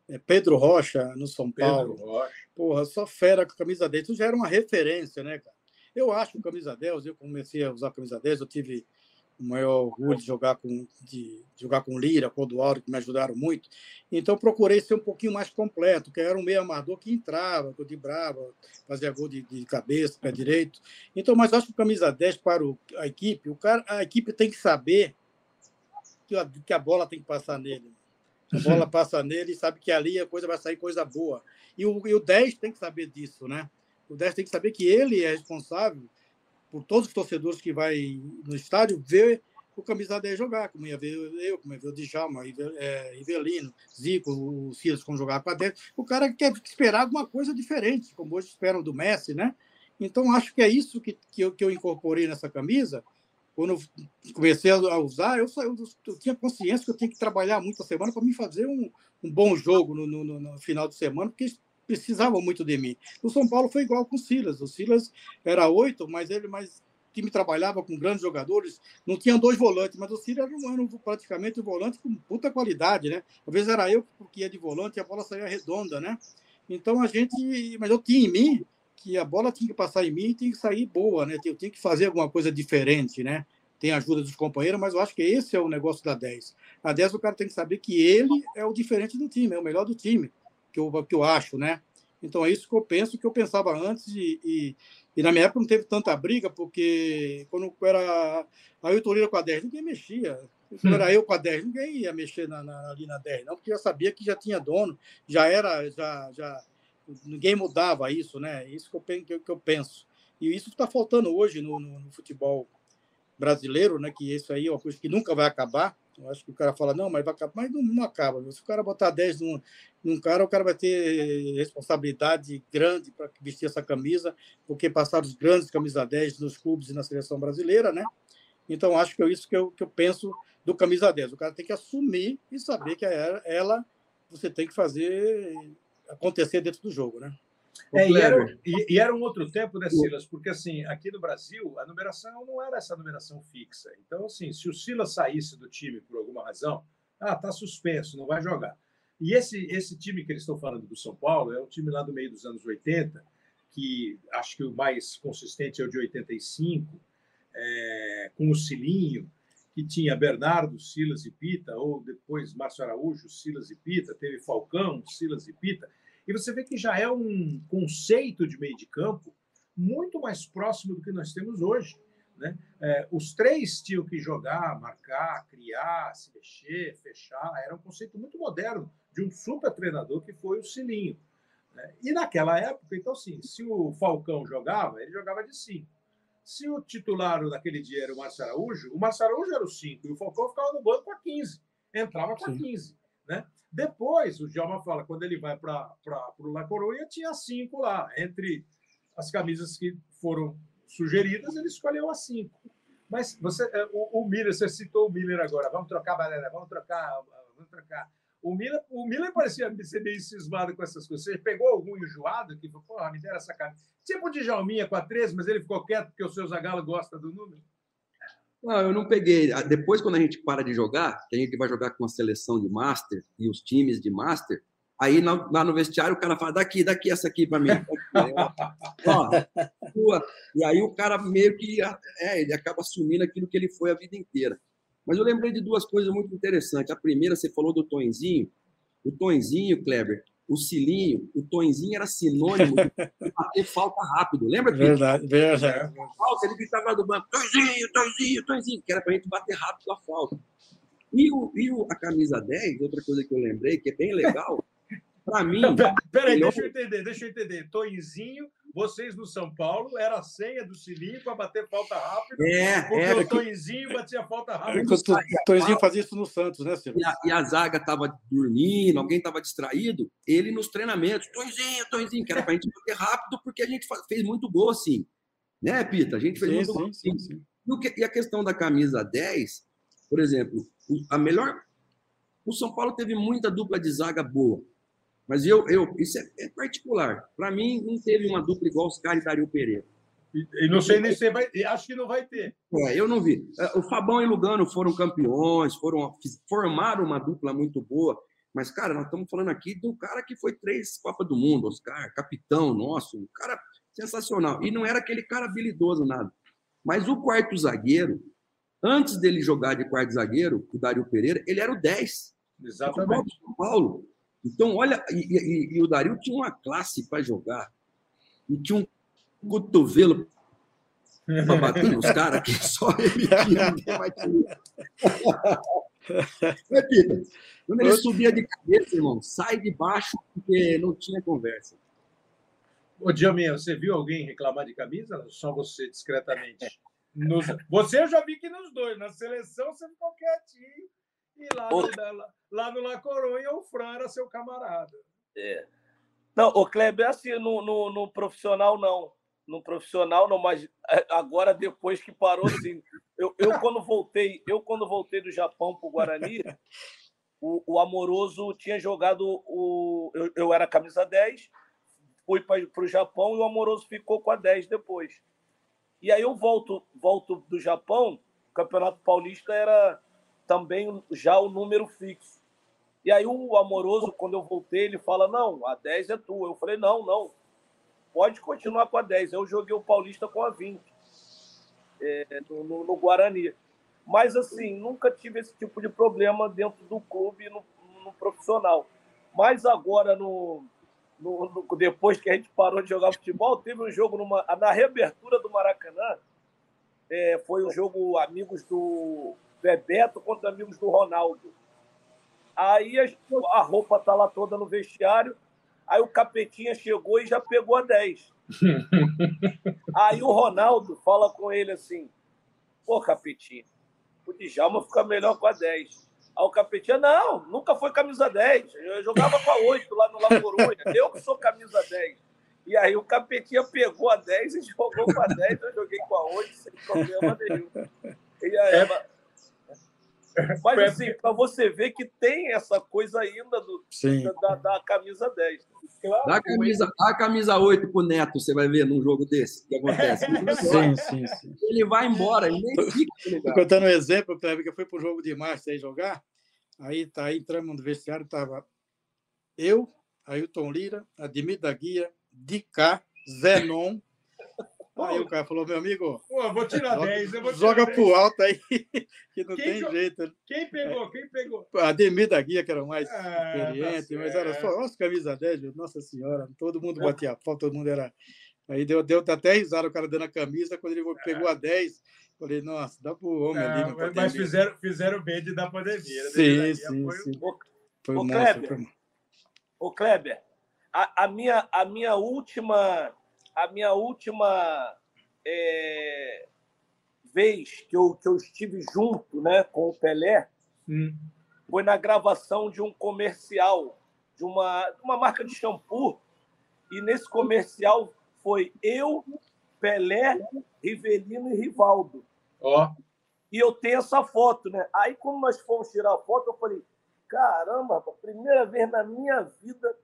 é, Pedro Rocha no São Paulo. Pedro Rocha. Porra, só fera com a camisa 10. Isso já era uma referência, né, cara? Eu acho o camisa 10, eu comecei a usar camisa 10, eu tive o maior orgulho de jogar com, de, de jogar com Lira, Clodoaldo, que me ajudaram muito. Então, procurei ser um pouquinho mais completo, que era um meio amador que entrava, que brava, fazia gol de, de cabeça, pé direito. Então, mas acho que o camisa 10 para o, a equipe, o cara, a equipe tem que saber que a, que a bola tem que passar nele. A bola passa nele e sabe que ali a coisa vai sair coisa boa. E o, e o 10 tem que saber disso, né? O 10 tem que saber que ele é responsável por todos os torcedores que vai no estádio ver o camisa 10 jogar, como ia ver eu, como ia ver o Djalma, é, Ivelino, Zico, o Silas jogar com a 10. O cara quer esperar alguma coisa diferente, como hoje esperam do Messi, né? Então, acho que é isso que, que, eu, que eu incorporei nessa camisa, quando comecei a usar, eu, eu, eu, tinha consciência que eu tinha que trabalhar muito a semana para me fazer um, um bom jogo no, no, no, final de semana, porque precisavam muito de mim. O São Paulo foi igual com o Silas. O Silas era oito, mas ele mais time trabalhava com grandes jogadores, não tinha dois volantes, mas o Silas era, um, era praticamente um volante com puta qualidade, né? Às vezes era eu que ia de volante e a bola saía redonda, né? Então a gente, mas eu tinha em mim que a bola tinha que passar em mim e tinha que sair boa, né? Eu tinha que fazer alguma coisa diferente, né? Tem a ajuda dos companheiros, mas eu acho que esse é o negócio da 10. A 10 o cara tem que saber que ele é o diferente do time, é o melhor do time, que eu, que eu acho, né? Então é isso que eu penso, que eu pensava antes, e, e, e na minha época não teve tanta briga, porque quando era a Eutorira com a 10, ninguém mexia. Quando era eu com a 10, ninguém ia mexer na, na, ali na 10, não, porque eu sabia que já tinha dono, já era, já, já ninguém mudava isso, né? Isso que eu, que eu penso. E isso está faltando hoje no, no, no, futebol brasileiro, né? Que isso aí é uma coisa que nunca vai acabar. Eu acho que o cara fala, não, mas vai acabar, mas não, não acaba. Se o cara botar 10 num, num cara, o cara vai ter responsabilidade grande para vestir essa camisa, porque passaram os grandes camisa 10 nos clubes e na seleção brasileira, né? Então, acho que é isso que eu, que eu penso do camisa 10. O cara tem que assumir e saber que ela, ela você tem que fazer acontecer dentro do jogo, né? É, e, era, e, e, era, um outro tempo, né, Silas? Porque, assim, aqui no Brasil, a numeração não era essa numeração fixa. Então, assim, se o Silas saísse do time por alguma razão, ah, tá suspenso, não vai jogar. E esse, esse time que eles estão falando do São Paulo é um time lá do meio dos anos 80, que acho que o mais consistente é o de 85, é, com o Cilinho, que tinha Bernardo, Silas e Pita, ou depois Márcio Araújo, Silas e Pita, teve Falcão, Silas e Pita. E você vê que já é um conceito de meio de campo muito mais próximo do que nós temos hoje. Né? É, os três tinham que jogar, marcar, criar, se mexer, fechar. Era um conceito muito moderno de um super treinador que foi o Silinho. Né? E naquela época, então, sim, se o Falcão jogava, ele jogava de cinco. Se o titular daquele dia era o Márcio Araújo, o Márcio Araújo era o 5 e o Falcão ficava no banco com a 15. Entrava com a 15. Né? Depois, o Djalma fala, quando ele vai para o La Coruña, tinha cinco lá. Entre as camisas que foram sugeridas, ele escolheu as cinco. Mas você, é, o, o Miller, você citou o Miller agora. Vamos trocar, Valera, vamos trocar, vamos trocar. O Miller, o Miller parecia ser meio cismado com essas coisas. Você pegou algum enjoado que falou, porra, me deram essa camisa. Tipo de Jalminha com a 13, mas ele ficou quieto porque o seu Zagalo gosta do número? Não, eu não peguei. Ah, depois, quando a gente para de jogar, que a gente vai jogar com a seleção de Master e os times de Master, aí lá no vestiário o cara fala, daqui, daqui, essa aqui para mim. Ó, e aí o cara meio que é, ele acaba assumindo aquilo que ele foi a vida inteira. Mas eu lembrei de duas coisas muito interessantes. A primeira, você falou do Tonzinho. O Tonzinho, Kleber, o Cilinho, o Tonzinho era sinônimo de bater falta rápido. Lembra? Verdade, verdade. Falta, ele gritava do banco, Tonzinho, Tonzinho, Tonzinho, que era para a gente bater rápido a falta. E, o, e o, a camisa 10, outra coisa que eu lembrei, que é bem legal, para mim. Peraí, deixa eu entender, deixa eu entender. Tonzinho vocês no São Paulo era a senha do Cilinho para bater falta rápida. É, porque era o Tonzinho batia falta rápida. o Tonzinho fazia isso no Santos, né, Silvio? E a, e a zaga estava dormindo, alguém estava distraído. Ele nos treinamentos, Tonzinho, Tonzinho, que era para a gente bater rápido, porque a gente fez muito gol assim. Né, Pita? A gente fez sim, muito sim, gol sim, assim. sim. E a questão da camisa 10, por exemplo, a melhor. O São Paulo teve muita dupla de zaga boa. Mas eu, eu isso é, é particular. Para mim, não teve uma dupla igual os caras e Dario Pereira. E não sei nem se vai. Acho que não vai ter. É, eu não vi. É, o Fabão e o Lugano foram campeões, foram formaram uma dupla muito boa. Mas, cara, nós estamos falando aqui de um cara que foi três Copa do Mundo, Oscar, capitão nosso, um cara sensacional. E não era aquele cara habilidoso, nada. Mas o quarto zagueiro, antes dele jogar de quarto zagueiro, o Dario Pereira, ele era o 10. Exatamente. São Paulo. Então, olha, e, e, e o Dario tinha uma classe para jogar, e tinha um cotovelo para bater nos caras que só ele tinha, ninguém mais tinha. É, Peter, quando ele subia de cabeça, irmão, sai de baixo, porque não tinha conversa. Ô, Djalminha, você viu alguém reclamar de camisa? Só você, discretamente. Nos... Você eu já vi que nos dois. Na seleção você ficou quietinho. E lá, no, lá, lá no La Coronha, o Fran era seu camarada. É. Não, o Kleber, assim, no, no, no, profissional, não. No profissional, não, mas é, agora, depois que parou, assim, eu, eu quando voltei, eu quando voltei do Japão para o Guarani, o, Amoroso tinha jogado o. Eu, eu era camisa 10, fui para o Japão e o Amoroso ficou com a 10 depois. E aí eu volto, volto do Japão, o Campeonato Paulista era também já o número fixo. E aí o amoroso, quando eu voltei, ele fala: Não, a 10 é tua. Eu falei: Não, não. Pode continuar com a 10. Eu joguei o Paulista com a 20 é, no, no, Guarani. Mas, assim, nunca tive esse tipo de problema dentro do clube no, no profissional. Mas agora, no, no, depois que a gente parou de jogar futebol, teve um jogo numa, na reabertura do Maracanã. É, foi um jogo Amigos do Bebeto contra amigos do Ronaldo. Aí a roupa tá lá toda no vestiário. Aí o Capetinha chegou e já pegou a 10. Aí o Ronaldo fala com ele assim: Pô, Capetinha, o Djalma fica melhor com a 10. Aí o Capetinha, não, nunca foi camisa 10. Eu jogava com a 8 lá no La Coruña. Eu que sou camisa 10. E aí o Capetinha pegou a 10 e jogou com a 10. Eu joguei com a 8 sem problema nenhum. E aí, é... Mas assim, para você ver que tem essa coisa ainda do, da, da, camisa 10. Claro, dá, a camisa, dá a camisa 8 pro Neto, você vai ver num jogo desse. Que acontece? sim, sim, sim. Ele vai embora, ele nem fica Estou contando um exemplo, Cleber, que eu fui pro jogo de março aí jogar. Aí, tá, aí entramos no vestiário, tava eu, Ailton Lira, Ademir da Guia, Dicá, Zenon. Aí o cara falou, meu amigo. Pô, vou tirar joga, 10. Eu vou tirar joga 10. pro alto aí, que não Quem tem jo- jeito. Quem pegou? Quem pegou? Ademir da Guia, que era o mais Ah, tá experiente, mas era só as camisa 10, viu? nossa senhora, todo mundo batia foto, todo mundo era. Aí deu, deu até risada o cara dando a camisa, quando ele pegou a 10, falei, nossa, dá pro homem ali. Ah, não mas medo. fizeram, fizeram bem de dar pandemia. né? Sim, sim, foi- sim. Ô, Foi um monstro. Kleber, foi um- Ô, Kleber, a, a minha, a minha última, a minha última é, vez que eu, que eu estive junto né, com o Pelé Hum. foi na gravação de um comercial de uma, uma marca de shampoo. E nesse comercial foi eu, Pelé, Rivelino e Rivaldo. Ó, E eu tenho essa foto, né? Aí, quando nós fomos tirar a foto, eu falei: caramba, rapaz, primeira vez na minha vida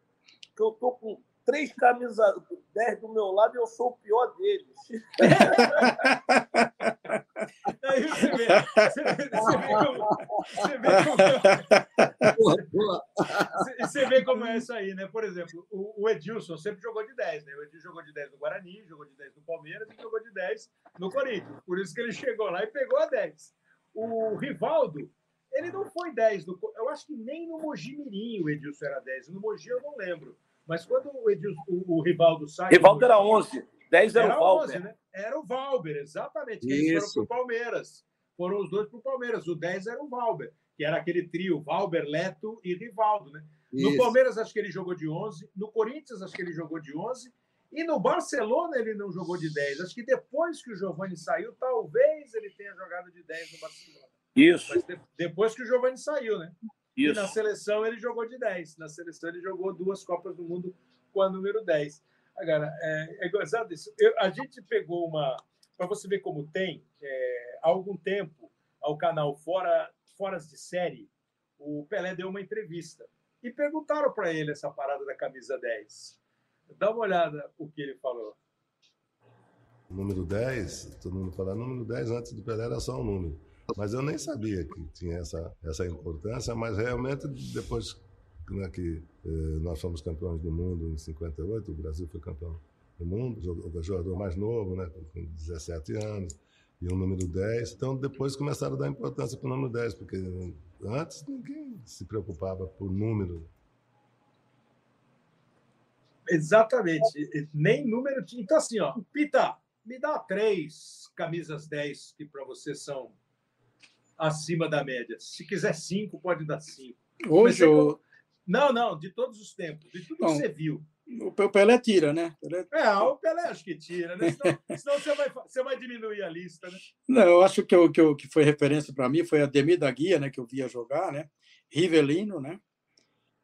que eu tô com três camisas 10 do meu lado e eu sou o pior deles. aí você vê, você vê, você vê como, você vê como-. Você- vê é isso aí, né? Por exemplo, o, o Edilson sempre jogou de 10, né? O Edilson jogou de 10 no Guarani, jogou de 10 no Palmeiras e jogou de 10 no Corinthians. Por isso que ele chegou lá e pegou a 10. O Rivaldo, ele não foi 10 no. Eu acho que nem no Mogi Mirim o Edilson era 10. No Mogi eu não lembro. Mas quando o, Edilson, o, o Rivaldo sai. Rivaldo do era Mogi- 11, 10 era, era o Valber. 11, né? Era o Valber, exatamente. Que eles foram pro Palmeiras. Foram os dois pro Palmeiras. O 10 era o Valber, que era aquele trio, Valber, Leto e Rivaldo, né? No Isso. Palmeiras, acho que ele jogou de 11. No Corinthians, acho que ele jogou de 11. E no Barcelona, ele não jogou de 10. Acho que depois que o Giovani saiu, talvez ele tenha jogado de 10 no Barcelona. Isso, Mas de- depois que o Giovani saiu, né? E na isso. seleção, ele jogou de 10. Na seleção, ele jogou duas Copas do Mundo com a número 10. Agora, é, é gozado isso. Eu- a gente pegou uma. Para você ver como tem, é, há algum tempo, ao canal Fora, Foras de Série, o Pelé deu uma entrevista. E perguntaram para ele essa parada da camisa 10. Dá uma olhada o que ele falou. Número 10, todo mundo fala número 10 antes do Pelé era só um número. Mas eu nem sabia que tinha essa, essa importância, mas realmente depois né, que eh, nós fomos campeões do mundo em 58, o Brasil foi campeão do mundo, jogador, jogador mais novo, né, com 17 anos, e o número 10. Então depois começaram a dar importância para o número 10, porque antes ninguém se preocupava por número. Exatamente. Nem número tinha. Então, assim, ó, Pita, me dá três camisas 10 que para você são acima da média. Se quiser cinco, pode dar cinco. Hoje o, Não, não, de todos os tempos, de tudo que Bom. você viu. o Pelé tira, né? Pelé- É, o Pelé acho que tira, né? Senão, senão você, vai, você vai diminuir a lista, né? Não, eu acho que o que, eu- que foi referência para mim foi a Demi da Guia, né, que eu via jogar, né? Rivelino, né?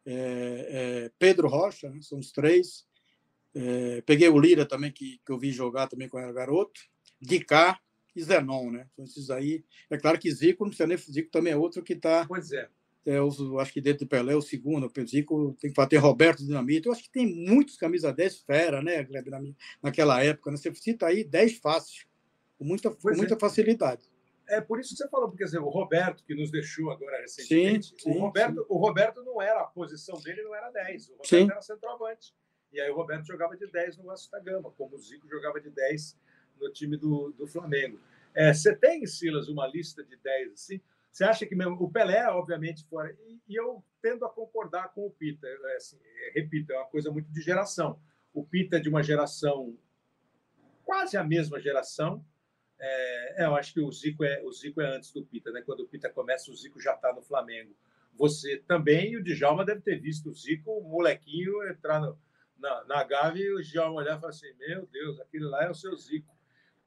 É, é, Pedro Rocha, né? são os três. É, peguei o Lira também, que, que eu vi jogar também quando era garoto. Dicá e Zenon, né? São esses aí. É claro que Zico, não precisa nem Zico também é outro que está Pois é. é, eu acho que dentro do Pelé é o segundo, o Zico tem que falar, tem Roberto Dinamite, eu acho que tem muitos camisa 10 fera, né, Gleb, naquela época, né? você cita aí 10 fácil, com muita, com é. muita facilidade. É por isso que você falou, porque quer dizer, o Roberto, que nos deixou agora recentemente, Sim, sim, o, Roberto, o Roberto não era, a posição dele não era 10, o Roberto era centroavante. E aí o Roberto jogava de 10 no Vasco da Gama, como o Zico jogava de 10 no time do, do Flamengo. É, você tem, Silas, uma lista de 10 assim? Você acha que mesmo, o Pelé, obviamente, fora. E, e eu tendo a concordar com o Pita. é, assim, é, repito, é uma coisa muito de geração. O Pita é de uma geração, quase a mesma geração. É, é, eu acho que o Zico, é, o Zico é antes do Pita, né? Quando o Pita começa, o Zico já está no Flamengo. Você também, e o Djalma deve ter visto o Zico, o molequinho, entrar no, na, na Gávea e o Djalma olhar e falar assim: Meu Deus, aquele lá é o seu Zico.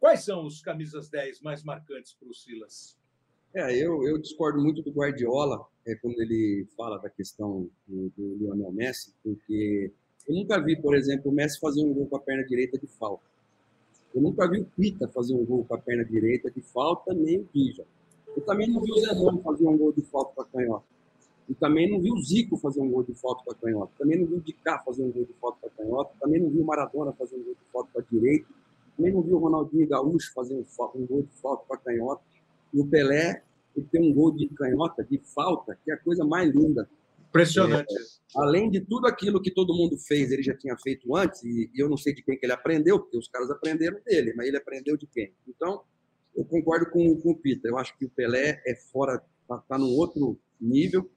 Quais são os camisas 10 mais marcantes para o Silas? É, eu, eu discordo muito do Guardiola é, quando ele fala da questão do, do Lionel Messi, porque eu nunca vi, por exemplo, o Messi fazer um gol com a perna direita de falta. Eu nunca vi o Pita fazer um gol com a perna direita de falta, nem o Dija. Eu também não vi o Zedão fazer um gol de falta com a canhota. E também não vi o Zico fazer um gol de falta com a canhota. Também não vi o Dicá fazer um gol de falta com a canhota. Também não vi o Maradona fazer um gol de falta com a direita. Não vi o Ronaldinho Gaúcho fazer um, um gol de falta com a canhota. E o Pelé, ele tem um gol de canhota, de falta, que é a coisa mais linda. Impressionante. É, além de tudo aquilo que todo mundo fez, ele já tinha feito antes, e, e eu não sei de quem que ele aprendeu, porque os caras aprenderam dele, mas ele aprendeu de quem? Então, eu concordo com, com o Pita. Eu acho que o Pelé é fora, está tá num outro nível.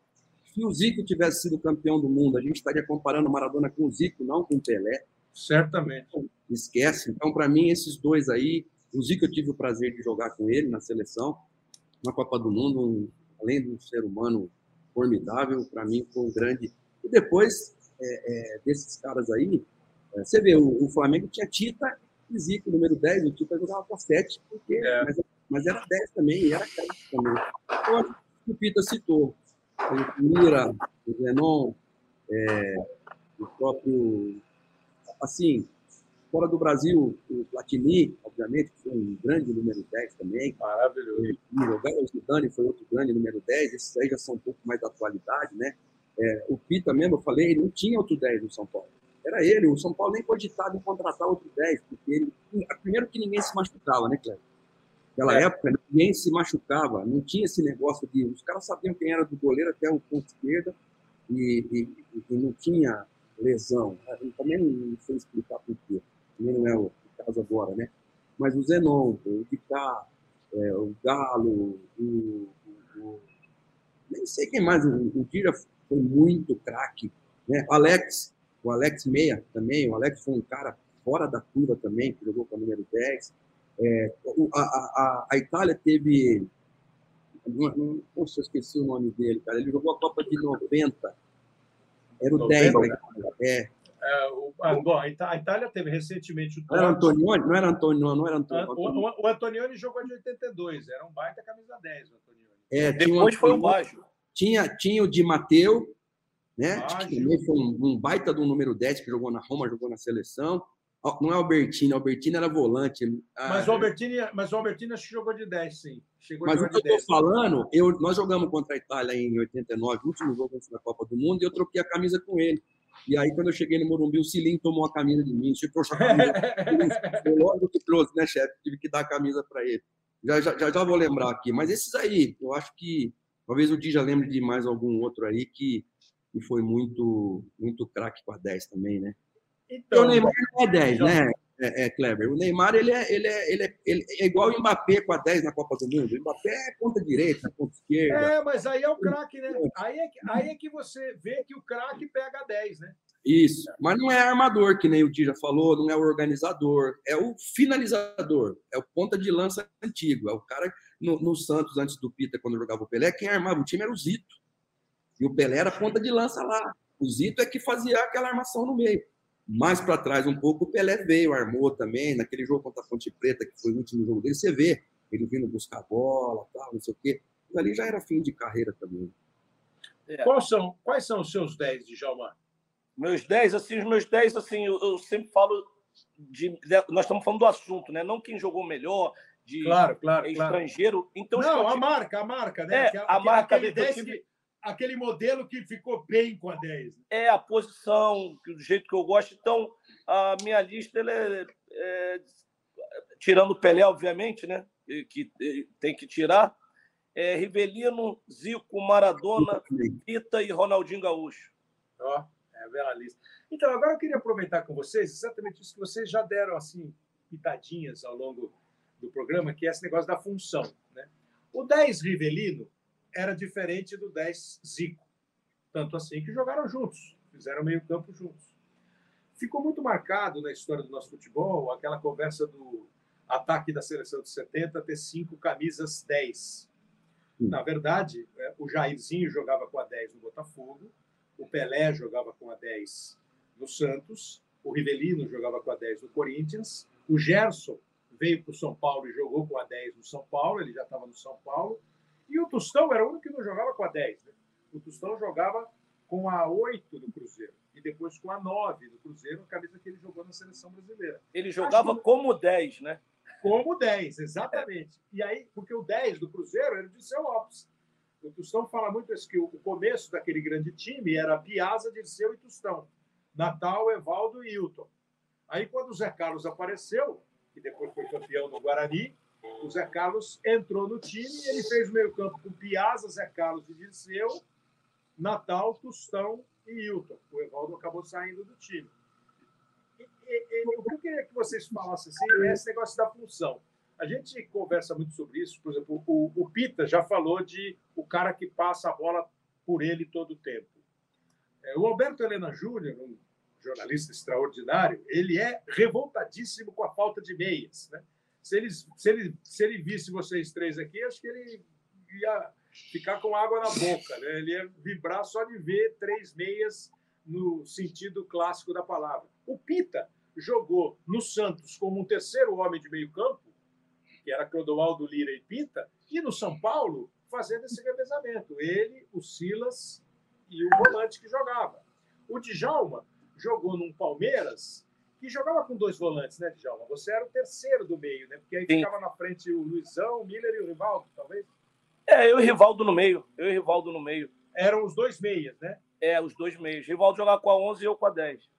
Se o Zico tivesse sido campeão do mundo, a gente estaria comparando o Maradona com o Zico, não com o Pelé. Certamente. Esquece. Então, para mim, esses dois aí, o Zico eu tive o prazer de jogar com ele na seleção, na Copa do Mundo, um, além de um ser humano formidável, para mim foi um grande. E depois é, é, desses caras aí, é, você vê, o, o, Flamengo tinha Tita e Zico, número 10, o Tita jogava com 7, porque, é. mas, mas, era 10 também, e era craque também. Então, o Pita citou, o Mira, o Zenon, é, o próprio. Assim, fora do Brasil, o Platini, obviamente, que foi um grande número 10 também. Maravilhoso. O Zidane foi outro grande número 10. Esses aí já são um pouco mais da atualidade, né? É, o Pita mesmo, eu falei, não tinha outro 10 no São Paulo. Era ele. O São Paulo nem cogitava em contratar outro 10, porque ele. Primeiro que ninguém se machucava, né, Cléber? Naquela é. época, ninguém se machucava, não tinha esse negócio de. Os caras sabiam quem era do goleiro até o ponto esquerda e, e, e não tinha lesão. Eu também não sei explicar por quê. Também não é o caso agora, né? Mas o Zenon, o Vicá, é, o Galo, o, o, o, nem sei quem mais, o, o Dira foi muito craque, né? Alex, o Alex Meia também, o Alex foi um cara fora da curva também, que jogou com a número 10. É, a, a, a, Itália teve. Não, não, eu esqueci o nome dele, cara. Ele jogou a Copa de 90. Era o 10 da Itália. É. É, o, a, bom, a Itália teve recentemente o Não era Antonioni? Não era Antonioni, não era Antonioni. O, o, Antonioni jogou de 82, era um baita camisa 10, o Antonioni. É, Depois foi o baixo. Tinha, tinha o Di Matteo, né? Que também foi um, um, baita do número 10 que jogou na Roma, jogou na seleção. Não é Albertini, Albertini era volante. Mas o Albertini, mas o Albertini acho que jogou de 10, sim. Chegou mas o que eu estou falando, eu, nós jogamos contra a Itália em 89, último jogo antes da Copa do Mundo, e eu troquei a camisa com ele. E aí, quando eu cheguei no Morumbi, o Cilinho tomou a camisa de mim, tipo, a camisa. Foi logo que trouxe, né, chefe? Tive que dar a camisa para ele. Já, já, já, já, vou lembrar aqui. Mas esses aí, eu acho que talvez o Di lembre de mais algum outro aí que, que foi muito, muito craque com a 10 também, né? Então, o Neymar não é 10, né? É, é, Kleber. O Neymar ele é, ele, é, ele, é, ele é igual o Mbappé com a 10 na Copa do Mundo. O Mbappé é ponta direita, ponta esquerda. É, mas aí é o craque, né? Aí é, aí é que você vê que o craque pega a 10, né? Isso. Mas não é armador, que nem o Dija falou, não é o organizador, é o finalizador, é o ponta de lança antigo. É o cara no, no Santos, antes do Pita, quando jogava o Pelé, quem armava o time era o Zito. E o Pelé era ponta de lança lá. O Zito é que fazia aquela armação no meio. Mais para trás um pouco, o Pelé veio, armou também, naquele jogo contra a Ponte Preta, que foi o último jogo dele, você vê ele vindo buscar bola, tal, não sei o quê. Mas ali já era fim de carreira também. É. Quais, são, quais são os seus 10 de Jalmar? Meus 10, assim, os meus 10, assim, eu, eu sempre falo de, de, Nós estamos falando do assunto, né? Não quem jogou melhor, de claro, claro, estrangeiro. Claro. Então, Não, a marca, a marca, né? É, a marca aquele 10 que, aquele modelo que ficou bem com a 10. Né? É a posição, do jeito que eu gosto. Então, a minha lista é, é, tirando o Pelé, obviamente, né? Que tem que tirar. É Rivelino, Zico, Maradona, Pita e Ronaldinho Gaúcho. Ó, oh, é a bela lista. Então, agora eu queria aproveitar com vocês exatamente isso que vocês já deram assim pitadinhas ao longo do programa, que é esse negócio da função, né? O 10 Rivelino era diferente do 10 Zico. Tanto assim que jogaram juntos, fizeram meio campo juntos. Ficou muito marcado na história do nosso futebol aquela conversa do ataque da seleção de 70 ter cinco camisas 10. Na verdade, é, o Jairzinho jogava com a 10 no Botafogo, o Pelé jogava com a 10 no Santos, o Rivelino jogava com a 10 no Corinthians, o Gerson veio para o São Paulo e jogou com a 10 no São Paulo, ele já estava no São Paulo, e o Tostão era o único que não jogava com a 10. Né? O Tostão jogava com a 8 do Cruzeiro e depois com a 9 do Cruzeiro, a camisa que ele jogou na seleção brasileira. Ele jogava que... como 10, né? Como 10, exatamente. E aí, porque o 10 do Cruzeiro era de seu Lopes. O Tostão fala muito isso, que o começo daquele grande time era Piazza, Dirceu e Tostão. Natal, Evaldo e Hilton. Aí, quando o Zé Carlos apareceu, que depois foi campeão no Guarani, o Zé Carlos entrou no time ele fez o meio-campo com Piazza, Zé Carlos e Dirceu Natal, Tostão e Hilton. O Evaldo acabou saindo do time. E, e, e, o que eu queria que vocês falassem assim, é esse negócio da função. A gente conversa muito sobre isso. Por exemplo, o, o Pita já falou de o cara que passa a bola por ele todo o tempo. É, o Alberto Helena Júnior, um jornalista extraordinário, ele é revoltadíssimo com a falta de meias. Né? Se, ele, se, ele, se ele visse vocês três aqui, acho que ele ia ficar com água na boca. Né? Ele ia vibrar só de ver três meias no sentido clássico da palavra. O Pita jogou no Santos como um terceiro homem de meio campo, que era Clodoaldo Lira e Pita, e no São Paulo fazendo esse revezamento. Ele, o Silas e o volante que jogava. O Djalma jogou num Palmeiras que jogava com dois volantes, né, Djalma? Você era o terceiro do meio, né? Porque aí Sim. ficava na frente o Luizão, o Miller e o Rivaldo, talvez? É, eu e o Rivaldo no meio. Eu e o Rivaldo no meio. Eram os dois meias, né? É, os dois meios. Rivaldo jogava com a 11 e eu com a 10.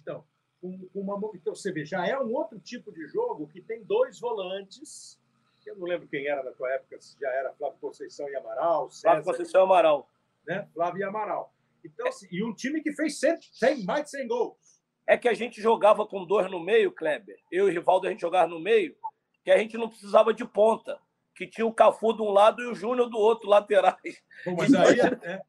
Então, com, uma, então, você vê, já é um outro tipo de jogo que tem dois volantes. Eu não lembro quem era na tua época, se já era Flávio Conceição e Amaral. César, Flávio Conceição e Amaral. Né? Flávio e Amaral. Então, assim, e um time que fez 100, 100, mais de 100 gols. É que a gente jogava com dois no meio, Kleber. Eu e o Rivaldo, a gente jogava no meio, que a gente não precisava de ponta. Que tinha o Cafu de um lado e o Júnior do outro, laterais. Pô, mas aí, é,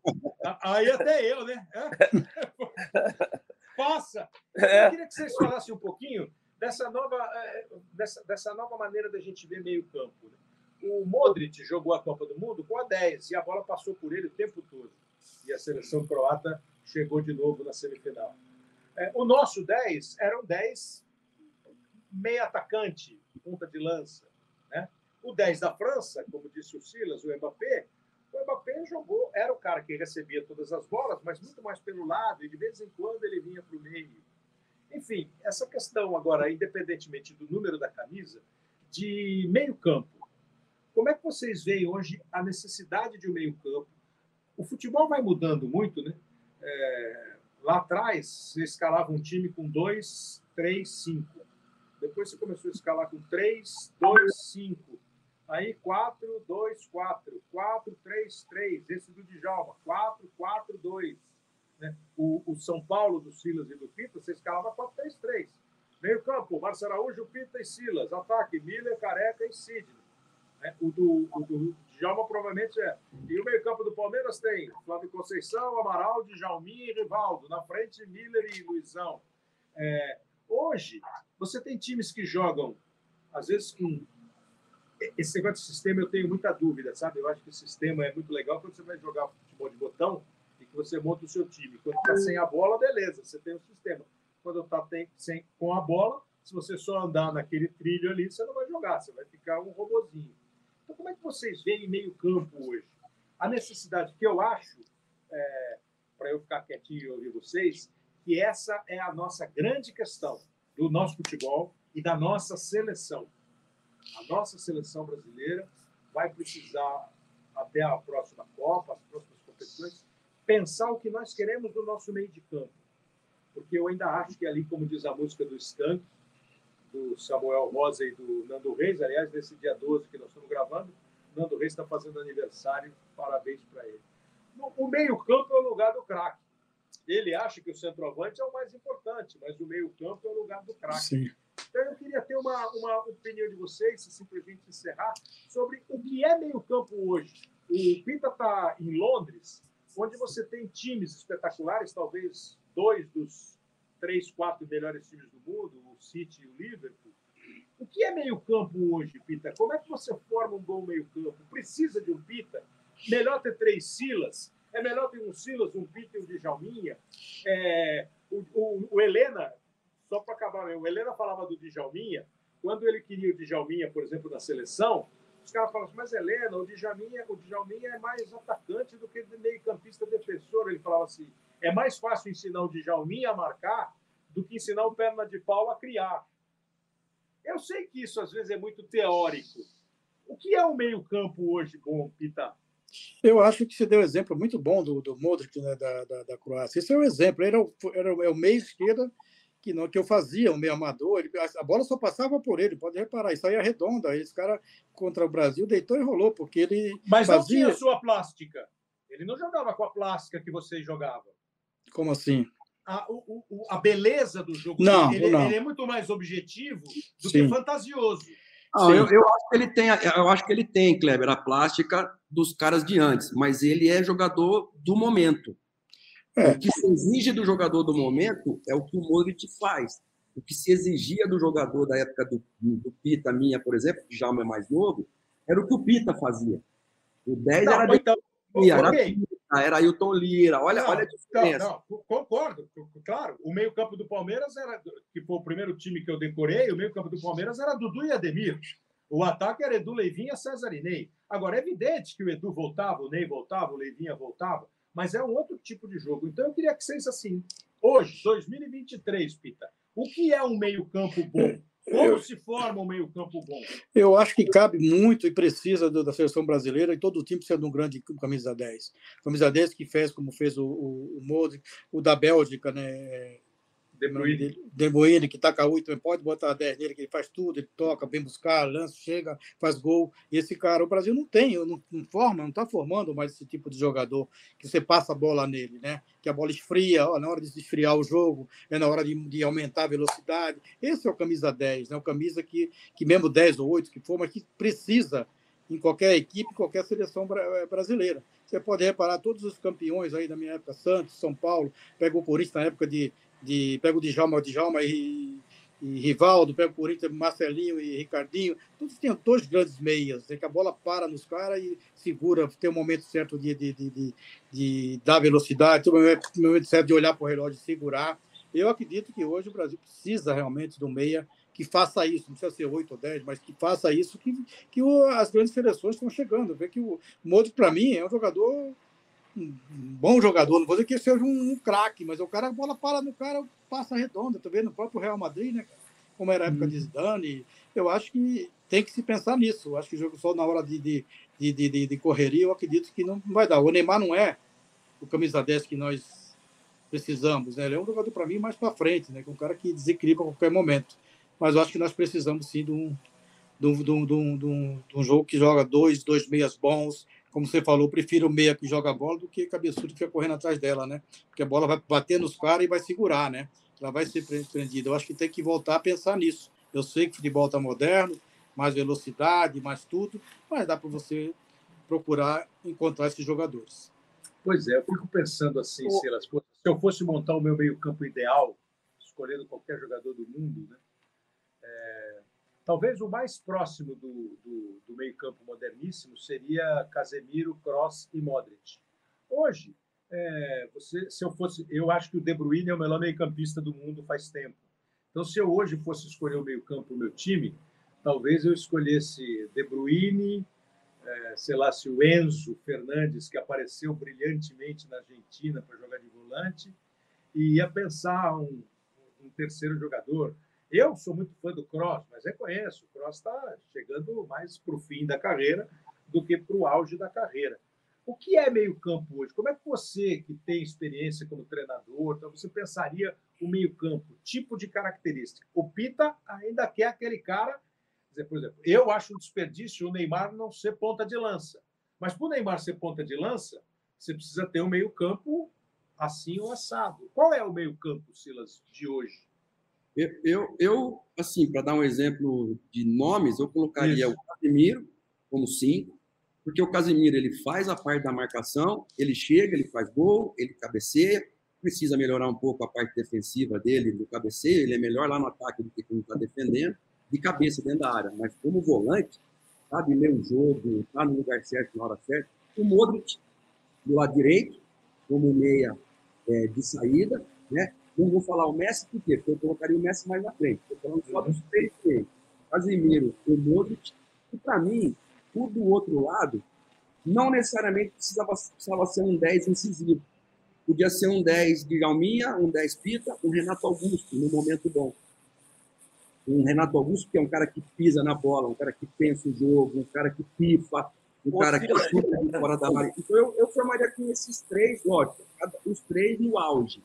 aí até eu, né? É? Passa! É. Eu queria que vocês falassem um pouquinho dessa nova, é, dessa, dessa nova maneira da gente ver meio campo. Né? O Modric jogou a Copa do Mundo com a 10 e a bola passou por ele o tempo todo e a seleção croata chegou de novo na semifinal. É, o nosso 10 era um 10 meio atacante, ponta de lança. Né? O 10 da França, como disse o Silas, o Mbappé, o Mbappé jogou, era o cara que recebia todas as bolas, mas muito mais pelo lado, e de vez em quando ele vinha para o meio. Enfim, essa questão agora, independentemente do número da camisa, de meio campo. Como é que vocês veem hoje a necessidade de um meio campo o futebol vai mudando muito, né? É, lá atrás, você escalava um time com 2, 3, 5. Depois você começou a escalar com 3, 2, 5. Aí 4, 2, 4. 4, 3, 3. Esse do Djalma. 4, 4, 2. Né? O, o São Paulo do Silas e do Pita, você escalava 4, 3, 3. Meio campo, Márcio Araújo, Pita e Silas. Ataque, Miller, Careca e Sidney. Né? O, do, o do Djalma provavelmente é. E o meio-campo do Palmeiras tem Flávio Conceição, Amaral, Djalminha e Rivaldo. Na frente, Miller e Luizão. É, hoje, você tem times que jogam, às vezes, com. Esse negócio de sistema eu tenho muita dúvida, sabe? Eu acho que o sistema é muito legal quando você vai jogar futebol de botão e que você monta o seu time. Quando está sem a bola, beleza, você tem o sistema. Quando está sem, com a bola, se você só andar naquele trilho ali, você não vai jogar, você vai ficar um robozinho. Então, como é que vocês veem meio campo hoje? A necessidade que eu acho, é, para eu ficar quietinho e ouvir vocês, que essa é a nossa grande questão do nosso futebol e da nossa seleção. A nossa seleção brasileira vai precisar, até a próxima Copa, as próximas competições, pensar o que nós queremos do nosso meio de campo. Porque eu ainda acho que ali, como diz a música do Skank, do Samuel Rosa e do Nando Reis. Aliás, nesse dia 12 que nós estamos gravando, Nando Reis está fazendo aniversário. Parabéns para ele. O meio-campo é o lugar do craque. Ele acha que o centroavante é o mais importante, mas o meio-campo é o lugar do craque. Então, eu queria ter uma, uma opinião de vocês, se simplesmente encerrar, sobre o que é meio-campo hoje. O Pita está em Londres, onde você tem times espetaculares, talvez dois dos três, quatro melhores times do mundo, o City e o Liverpool. O que é meio-campo hoje, Pita? Como é que você forma um bom meio-campo? Precisa de um Pita? Melhor ter três Silas? É melhor ter um Silas, um Pita e um Djalminha? É, o, o, o, Helena, só para acabar, o Helena falava do Djalminha. Quando ele queria o Djalminha, por exemplo, na seleção, os caras falam assim, mas Helena, o Djalminha, o Djalminha é mais atacante do que meio-campista defensor. Ele falava assim, é mais fácil ensinar o Djalminha a marcar do que ensinar o perna de pau a criar. Eu sei que isso às vezes é muito teórico. O que é o meio-campo hoje bom, Pita? Eu acho que você deu um exemplo muito bom do, do Modric né, da, da, da Croácia. Esse é o exemplo. Ele era o, era é o meio esquerda que, não, que eu fazia, o meio amador. Ele, a bola só passava por ele, pode reparar. Isso aí é redonda. Esse cara contra o Brasil deitou e rolou, porque ele. Mas fazia... não tinha sua plástica. Ele não jogava com a plástica que vocês jogavam. Como assim? A, o, o, a beleza do jogo não, ele, não. ele, é muito mais objetivo do Sim. que fantasioso. Não, eu, eu, acho que ele tem, eu acho que ele tem, Kleber, a plástica dos caras de antes, mas ele é jogador do momento. É. O que se exige do jogador do momento é o que o Modric faz. O que se exigia do jogador da época do, do Pita, minha, por exemplo, que já é mais novo, era o que o Pita fazia. O 10 não, era, então, era, okay. Pita, era Ailton Lira. Olha, não, olha a diferença. Não, não, concordo. Claro, o meio-campo do Palmeiras era, que foi o primeiro time que eu decorei, o meio-campo do Palmeiras era Dudu e Ademir. O ataque era Edu Leivinha, César e Ney. Agora, é evidente que o Edu voltava, o Ney voltava, o Leivinha voltava, mas é um outro tipo de jogo. Então, eu queria que vocês, assim, hoje, 2023, Pita, o que é um meio-campo bom? Como eu, se forma um meio-campo bom? Eu acho que cabe muito e precisa do, da seleção brasileira e todo o time precisa de um grande camisa 10. Camisa 10 que fez como fez o, o, o Modric, o da Bélgica, né? De Bruyne. De Bruyne, que taca 8, também pode botar a 10 nele, que ele faz tudo, ele toca, vem buscar, lança, chega, faz gol. E esse cara, o Brasil não tem, não, não forma, não está formando mais esse tipo de jogador que você passa a bola nele, né? Que a bola esfria, ó, na hora de esfriar o jogo, é na hora de, de aumentar a velocidade. Esse é o camisa 10, né? O camisa que, que mesmo 10 ou 8 que for, mas que precisa em qualquer equipe, qualquer seleção brasileira. Você pode reparar todos os campeões aí da minha época, Santos, São Paulo, pega o Corinthians na época de de pega o Djalma, Djalma e, e Rivaldo, pega o Corinthians, Marcelinho e Ricardinho, todos têm dois grandes meias, é que a bola para nos caras e segura, tem um momento certo de, de, de, de, de dar velocidade, tem um momento certo de olhar para o relógio e segurar. Eu acredito que hoje o Brasil precisa realmente do meia que faça isso, não precisa ser 8 ou 10, mas que faça isso, que, que o, as grandes seleções estão chegando. Vê que o Modric, para mim, é um jogador um bom jogador, não vou dizer que seja um, um craque, mas o cara, a bola para no cara, passa redonda, tu vê no próprio Real Madrid, né? Como era a época hum. de Zidane, eu acho que tem que se pensar nisso. Eu acho que o jogo só na hora de, de, de, de, de correria, eu acredito que não vai dar. O Neymar não é o camisa 10 que nós precisamos, né? Ele é um jogador para mim mais para frente, né? Que é um cara que desequilibra a qualquer momento. Mas eu acho que nós precisamos sim de um, de um, de um, de um, de um jogo que joga dois, dois meias bons, como você falou, prefiro o meia que joga a bola do que cabeçudo que fica correndo atrás dela, né? Porque a bola vai bater nos caras e vai segurar, né? Ela vai ser prendida. Eu acho que tem que voltar a pensar nisso. Eu sei que o futebol está moderno, mais velocidade, mais tudo, mas dá para você procurar encontrar esses jogadores. Pois é, eu fico pensando assim, o... Silas, se eu fosse montar o meu meio-campo ideal, escolhendo qualquer jogador do mundo, né? É Talvez o mais próximo do, do, do meio-campo moderníssimo seria Casemiro, Cross e Modric. Hoje, é, você, se eu fosse, eu acho que o De Bruyne é o melhor meio-campista do mundo faz tempo. Então, se eu hoje fosse escolher o meio-campo do meu time, talvez eu escolhesse De Bruyne, é, sei lá, se o Enzo Fernandes, que apareceu brilhantemente na Argentina para jogar de volante, e ia pensar um, um terceiro jogador. Eu sou muito fã do Cross, mas reconheço, o Cross está chegando mais para o fim da carreira do que para o auge da carreira. O que é meio-campo hoje? Como é que você, que tem experiência como treinador, então você pensaria o meio-campo, tipo de característica? O Pita ainda quer aquele cara. Por exemplo, eu acho um desperdício o Neymar não ser ponta de lança. Mas para o Neymar ser ponta de lança, você precisa ter um meio-campo assim ou assado. Qual é o meio-campo, Silas, de hoje? Eu, eu, eu assim, para dar um exemplo de nomes, eu colocaria Isso. o Casemiro como cinco, porque o Casemiro ele faz a parte da marcação, ele chega, ele faz gol, ele cabeceia, precisa melhorar um pouco a parte defensiva dele, do cabeceio, ele é melhor lá no ataque do que quem está defendendo, de cabeça dentro da área, mas como volante, sabe ler o jogo, está no lugar certo na hora certa. O Modric, do lado direito, como meia é, de saída, né? Não vou falar o Messi, por quê? Porque eu colocaria o Messi mais na frente. Estou falando só dos três três. Casemiro, o Modric. E, para mim, o do outro lado, não necessariamente precisava, precisava ser um 10 incisivo. Podia ser um 10 de Galminha, um 10 Pita, um Renato Augusto, no momento bom. Um Renato Augusto, que é um cara que pisa na bola, um cara que pensa o jogo, um cara que pifa, um cara que chuta fora da área. Então, eu, eu formaria aqui esses três, lógico, os três no auge.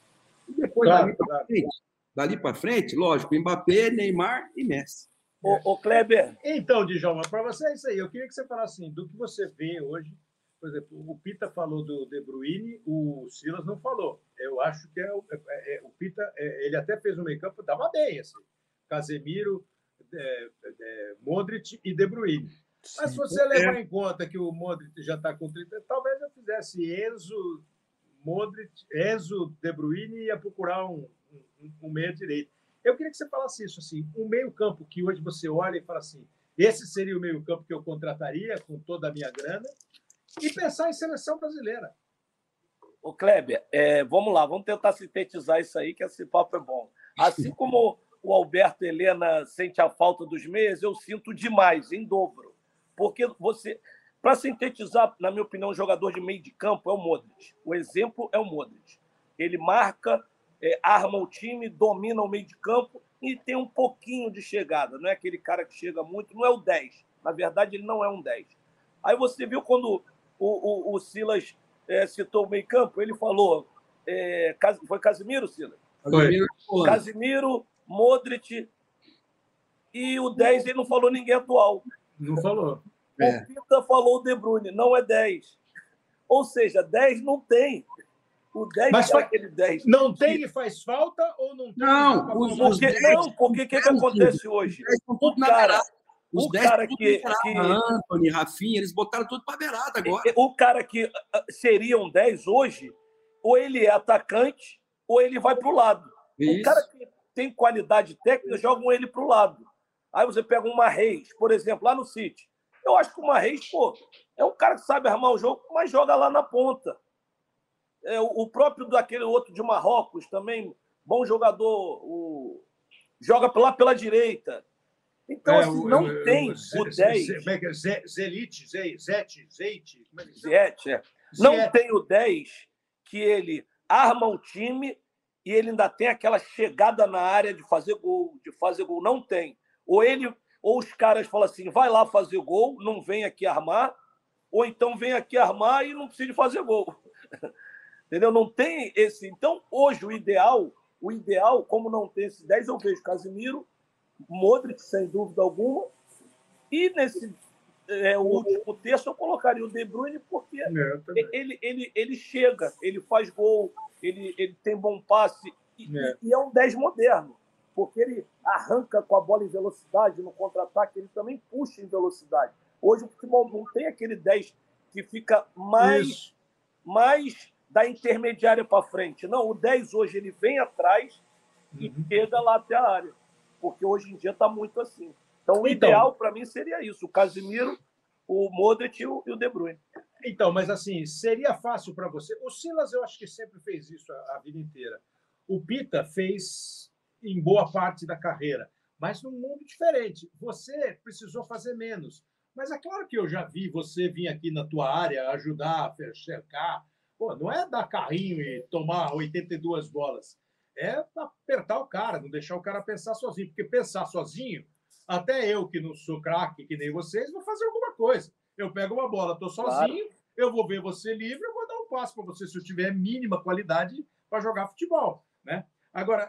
Depois, claro, dali para claro. frente, dali para frente, lógico, Mbappé, Neymar e Messi. Ô, ô Kleber. Então, Djalma, para você é isso aí. Eu queria que você falasse assim, do que você vê hoje por exemplo, o Pita falou do De Bruyne, o Silas não falou. Eu acho que é, o- é- é- o Pita, é, ele até fez um meio campo, dava bem, assim. Casemiro, é, é, Modric e De Bruyne. Mas se você levar em conta que o Modric já está com 30, talvez eu fizesse Enzo, Modric, Enzo, De Bruyne e ia procurar um, um, um meia direito. Eu queria que você falasse isso, assim, um meio campo que hoje você olha e fala assim, esse seria o meio campo que eu contrataria com toda a minha grana e pensar em seleção brasileira. Ô, Kleber, é, vamos lá, vamos tentar sintetizar isso aí, que esse papo é bom. Assim como o Alberto Helena sente a falta dos meias, eu sinto demais, em dobro. Porque você, para sintetizar, na minha opinião, um jogador de meio de campo é o Modric. O exemplo é o Modric. Ele marca, é, arma o time, domina o meio de campo e tem um pouquinho de chegada. Não é aquele cara que chega muito, não é o 10. Na verdade, ele não é um 10. Aí você viu quando o, o, o Silas é, citou o meio campo, ele falou. é, foi Casimiro, Silas? Holanda. Casimiro, Modric e o 10 ele não falou ninguém atual. Não falou. É. O Pita falou o De Bruyne, não é 10. Ou seja, 10 não tem. O 10 Mas é aquele 10. Não tem e faz falta ou não tem? Não, os- os Porque, 10 não, porque o que, que acontece hoje? Os 10 estão tudo O na cara, beirada. Os o 10 cara estão que- que-. Anthony, Rafinha, eles botaram tudo para beirada agora. o cara que ah, seria um 10 hoje, ou ele é atacante, ou ele vai para o lado. O Isso. cara que tem qualidade técnica, jogam ele para o lado. Aí você pega uma Reis, por exemplo, lá no City. Eu acho que uma Reis, pô, é um cara que sabe armar o jogo, mas joga lá na ponta. É, o, o próprio daquele outro de Marrocos também, bom jogador, o, joga lá pela direita. Então, É, assim, o- não o- tem Ze- o Ze- 10. Ze- como é é? Ze- Zelite, Ze- Zete, Zeite. como é? Ziyech, é. Não tem o 10 que ele arma o time e ele ainda tem aquela chegada na área de fazer gol, de fazer gol. Não tem. Ou ele, ou os caras falam assim, vai lá fazer gol, não vem aqui armar, ou então vem aqui armar e não precisa fazer gol. Entendeu? Não tem esse. Então, hoje, o ideal, o ideal, como não tem esses 10, eu vejo Casimiro, Modric, sem dúvida alguma, e nesse é, o último terço eu colocaria o De Bruyne, porque É, ele, ele, ele chega, ele faz gol, ele, ele tem bom passe e É. e é um 10 moderno, porque ele arranca com a bola em velocidade no contra-ataque, ele também puxa em velocidade. Hoje o futebol não tem aquele 10 que fica mais, Isso. mais da intermediária para frente. Não, o 10 hoje ele vem atrás e Uhum. chega lá até a área, porque hoje em dia está muito assim. Então, o Então- ideal para mim seria isso: o Casimiro, o Modric e o, De Bruyne. Então, mas assim, seria fácil para você. O Silas, eu acho que sempre fez isso a, a vida inteira. O Pita fez em boa parte da carreira, mas num mundo diferente. Você precisou fazer menos. Mas é claro que eu já vi você vir aqui na tua área ajudar a cercar. Pô, não é dar carrinho e tomar 82 bolas. É apertar o cara, não deixar o cara pensar sozinho. Porque pensar sozinho, até eu que não sou craque que nem vocês, vou fazer alguma coisa. Eu pego uma bola, estou sozinho, eu vou ver você livre, eu vou dar um passo para você se eu tiver mínima qualidade para jogar futebol, né? Agora,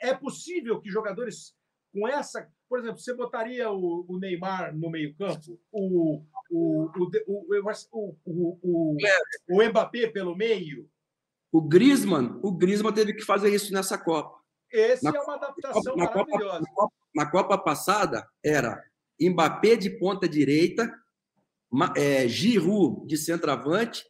é, é possível que jogadores com essa, por exemplo, você botaria o, o Neymar no meio-campo, o o, o, o, o, Mbappé pelo meio? O Griezmann, o Griezmann teve que fazer isso nessa Copa. Esse Na- é uma adaptação na Copa, maravilhosa. na Copa- na Copa passada era Mbappé de ponta direita, é, Giroud de centroavante,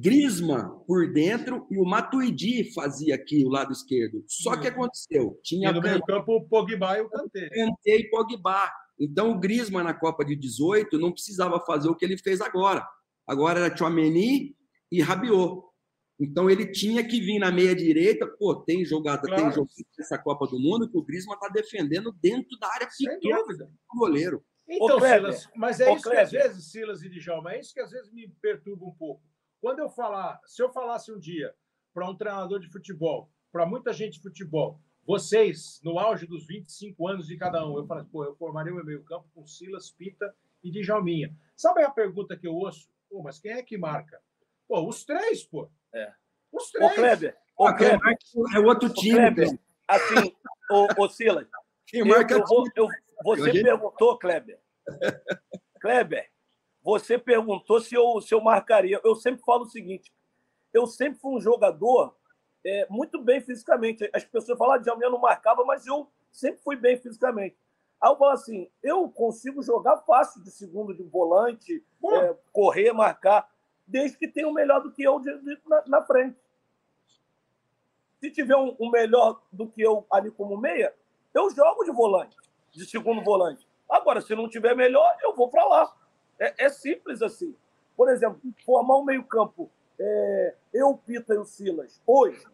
Griezmann por dentro e o Matuidi fazia aqui o lado esquerdo. Só que aconteceu, E tinha no meio-campo, o Pogba e o Kanté. Kanté e Pogba. Então o Griezmann na Copa de 18 não precisava fazer o que ele fez agora. Agora era Chouameni e Rabiot. Então ele tinha que vir na meia direita. Pô, tem jogada, Claro. tem jogo nessa Copa do Mundo que o Griezmann está defendendo dentro da área pequena do goleiro. Então, Ô, Silas, mas é ô, isso que às vezes, Silas e Djalma, é isso que às vezes me perturba um pouco. Quando eu falar, se eu falasse um dia para um treinador de futebol, para muita gente de futebol, vocês, no auge dos 25 anos de cada um, eu falasse, pô, eu formaria o meu meio-campo com Silas, Pita e Djalminha. Sabe a pergunta que eu ouço? Pô, mas quem é que marca? Pô, os três, pô. É. Os Ô, três. Kleber, Pô, ô, Kleber, marca é outro ô, time. Kleber, pô. assim, ô, ô Silas, Quem eu, marca é eu o vou, time. eu, você perguntou, Kleber. Kleber, você perguntou se eu, se eu marcaria. Eu sempre falo o seguinte: eu sempre fui um jogador é, muito bem fisicamente. As pessoas falam, ah, Djalminha não marcava, mas eu sempre fui bem fisicamente. Aí eu falo assim: eu consigo jogar fácil de segundo de volante, é, correr, marcar, desde que tenha um melhor do que eu de, de, na, na, frente. Se tiver um, um, melhor do que eu ali como meia, eu jogo de volante, de segundo volante. Agora, se não tiver melhor, eu vou para lá. É, é, simples assim. Por exemplo, formar um meio-campo, é, eu, Pita e o Silas, hoje,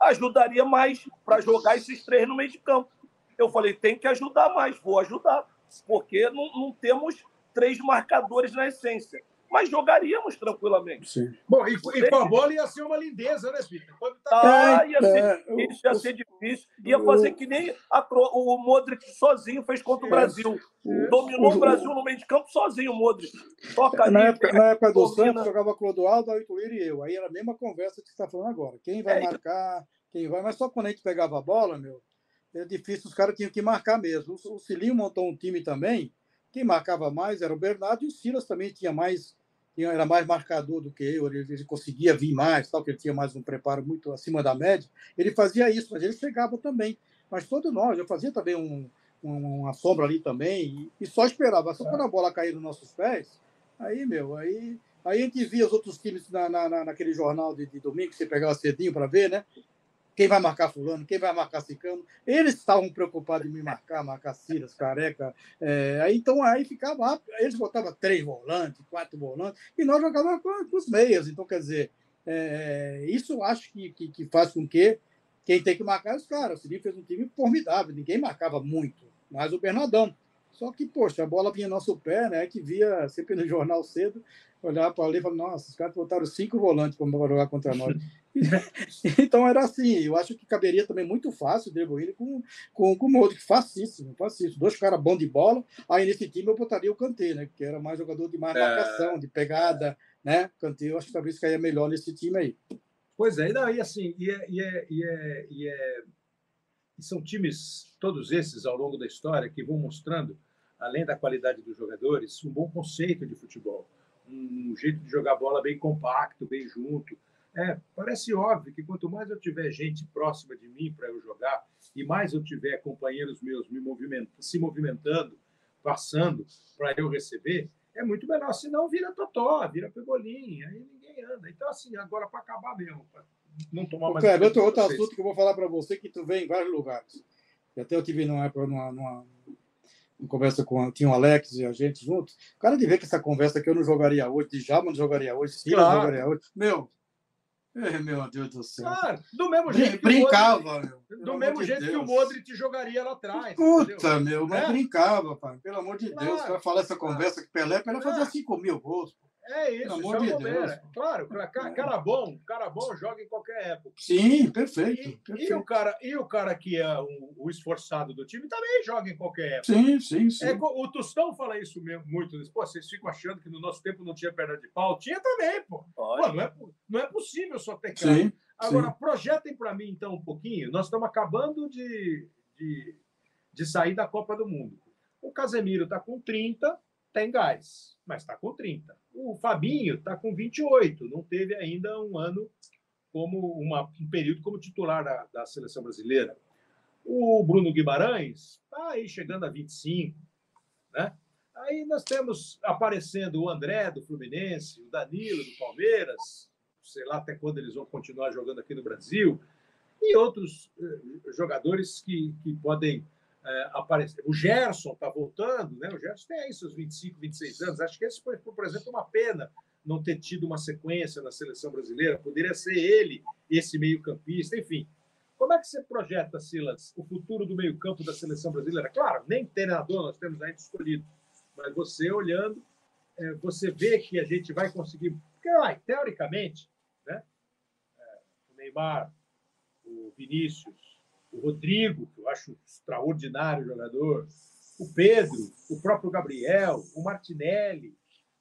ajudaria mais para jogar esses três no meio de campo. Eu falei, tem que ajudar mais, vou ajudar, porque não, não temos três marcadores na essência mas jogaríamos tranquilamente. Sim. Bom, e, e, com a bola ia ser uma lindeza, né, Peter? Tá... Ah, ia ser é, difícil, ia ser difícil. Ia fazer que nem a, o Modric sozinho fez contra o Brasil. Dominou o Brasil no meio de campo sozinho, o Modric. Toca na, época, na época do Santos, jogava Clodoaldo, Aituir e eu. Aí era a mesma conversa que você está falando agora. Quem vai é, marcar, quem vai. Mas só quando a gente pegava a bola, meu, é difícil, os caras tinham que marcar mesmo. O, o Cilinho montou um time também quem marcava mais era o Bernardo e o Silas também tinha mais era mais marcador do que eu, ele, conseguia vir mais, tal, que ele tinha mais um preparo muito acima da média. Ele fazia isso, mas ele chegava também. Mas todos nós, eu fazia também um, um, uma sombra ali também e, e só esperava. Só quando a bola caía nos nossos pés, aí, meu, aí Aí a gente via os outros times na, na, naquele jornal de, de domingo, que você pegava cedinho para ver, né? Quem vai marcar fulano, quem vai marcar cicano. Eles estavam preocupados em me marcar, marcar Silas, Careca. É, então aí ficava, eles botavam três volantes, quatro volantes, e nós jogávamos com, com os meias. Então, quer dizer, é, isso acho que, que, que, faz com que quem tem que marcar é os caras. O Silinho fez um time formidável, ninguém marcava muito, mas o Bernardão. Só que, poxa, a bola vinha no nosso pé, né? Que via sempre no jornal cedo, olhava para ali e falava, nossa, os caras botaram cinco volantes para jogar contra nós. então era assim, eu acho que caberia também muito fácil o com, com, com o Modric, facíssimo, facíssimo. Dois caras bons de bola, aí nesse time eu botaria o Kanté, né? Que era mais jogador de mais é... marcação, de pegada, né? Kanté, eu acho que talvez caia melhor nesse time aí. Pois é, e daí assim, e, é, e, é, e, é, e, é, e são times, todos esses ao longo da história, que vão mostrando, além da qualidade dos jogadores, um bom conceito de futebol, um jeito de jogar bola bem compacto, bem junto, é, parece óbvio que quanto mais eu tiver gente próxima de mim para eu jogar e mais eu tiver companheiros meus me se movimentando, passando para eu receber, é muito melhor. Senão vira totó, vira pebolim, aí ninguém anda. Então, assim, agora para acabar mesmo, para não tomar mais. Cleber, outro, outro assunto que eu vou falar para você que tu vê em vários lugares. E até eu tive numa época numa, numa, numa conversa com tinha o Alex e a gente juntos. O cara de ver que essa conversa que eu não jogaria hoje, de Jalma não jogaria hoje, Silas claro. não jogaria hoje. Meu, meu Deus do céu. Claro, do mesmo jeito. Brincava, Modric, meu. Do mesmo jeito de que o Modric jogaria lá atrás. Puta, entendeu? meu, mas é? brincava, pai. Pelo amor de claro, Deus. Vai falar essa conversa que Pelé, Pelé fazia 5 mil gols. É isso, Pelo amor de Deus. Claro, cara bom, cara bom joga em qualquer época. Sim, perfeito. E, perfeito. e o, cara, e o cara que é o, o, esforçado do time também joga em qualquer época. Sim, sim, sim. É, o Tostão fala isso mesmo muito. Pô, vocês ficam achando que no nosso tempo não tinha perna de pau? Tinha também, pô. pô não, é, não é possível só ter cara. Sim, Agora, sim. projetem para mim, então, um pouquinho. Nós estamos acabando de, de, de sair da Copa do Mundo. O Casemiro está com 30, tem gás, mas está com 30. O Fabinho está com 28, não teve ainda um ano como uma, um período como titular da, da seleção brasileira. O Bruno Guimarães está aí chegando a 25, né? Aí nós temos aparecendo o André do Fluminense, o Danilo do Palmeiras, sei lá até quando eles vão continuar jogando aqui no Brasil, e outros eh, jogadores que, que podem é, aparecer. O Gerson está voltando, né? O Gerson tem aí seus 25, 26 anos. Acho que esse foi, por exemplo, uma pena não ter tido uma sequência na seleção brasileira. Poderia ser ele, esse meio-campista, enfim. Como é que você projeta, Silas, o futuro do meio-campo da seleção brasileira? Claro, nem treinador nós temos ainda escolhido, mas você olhando, é, você vê que a gente vai conseguir. Porque, lá, teoricamente, né? É, o Neymar, o Vinícius, o Rodrigo, que eu acho um extraordinário jogador, o Pedro, o próprio Gabriel, o Martinelli,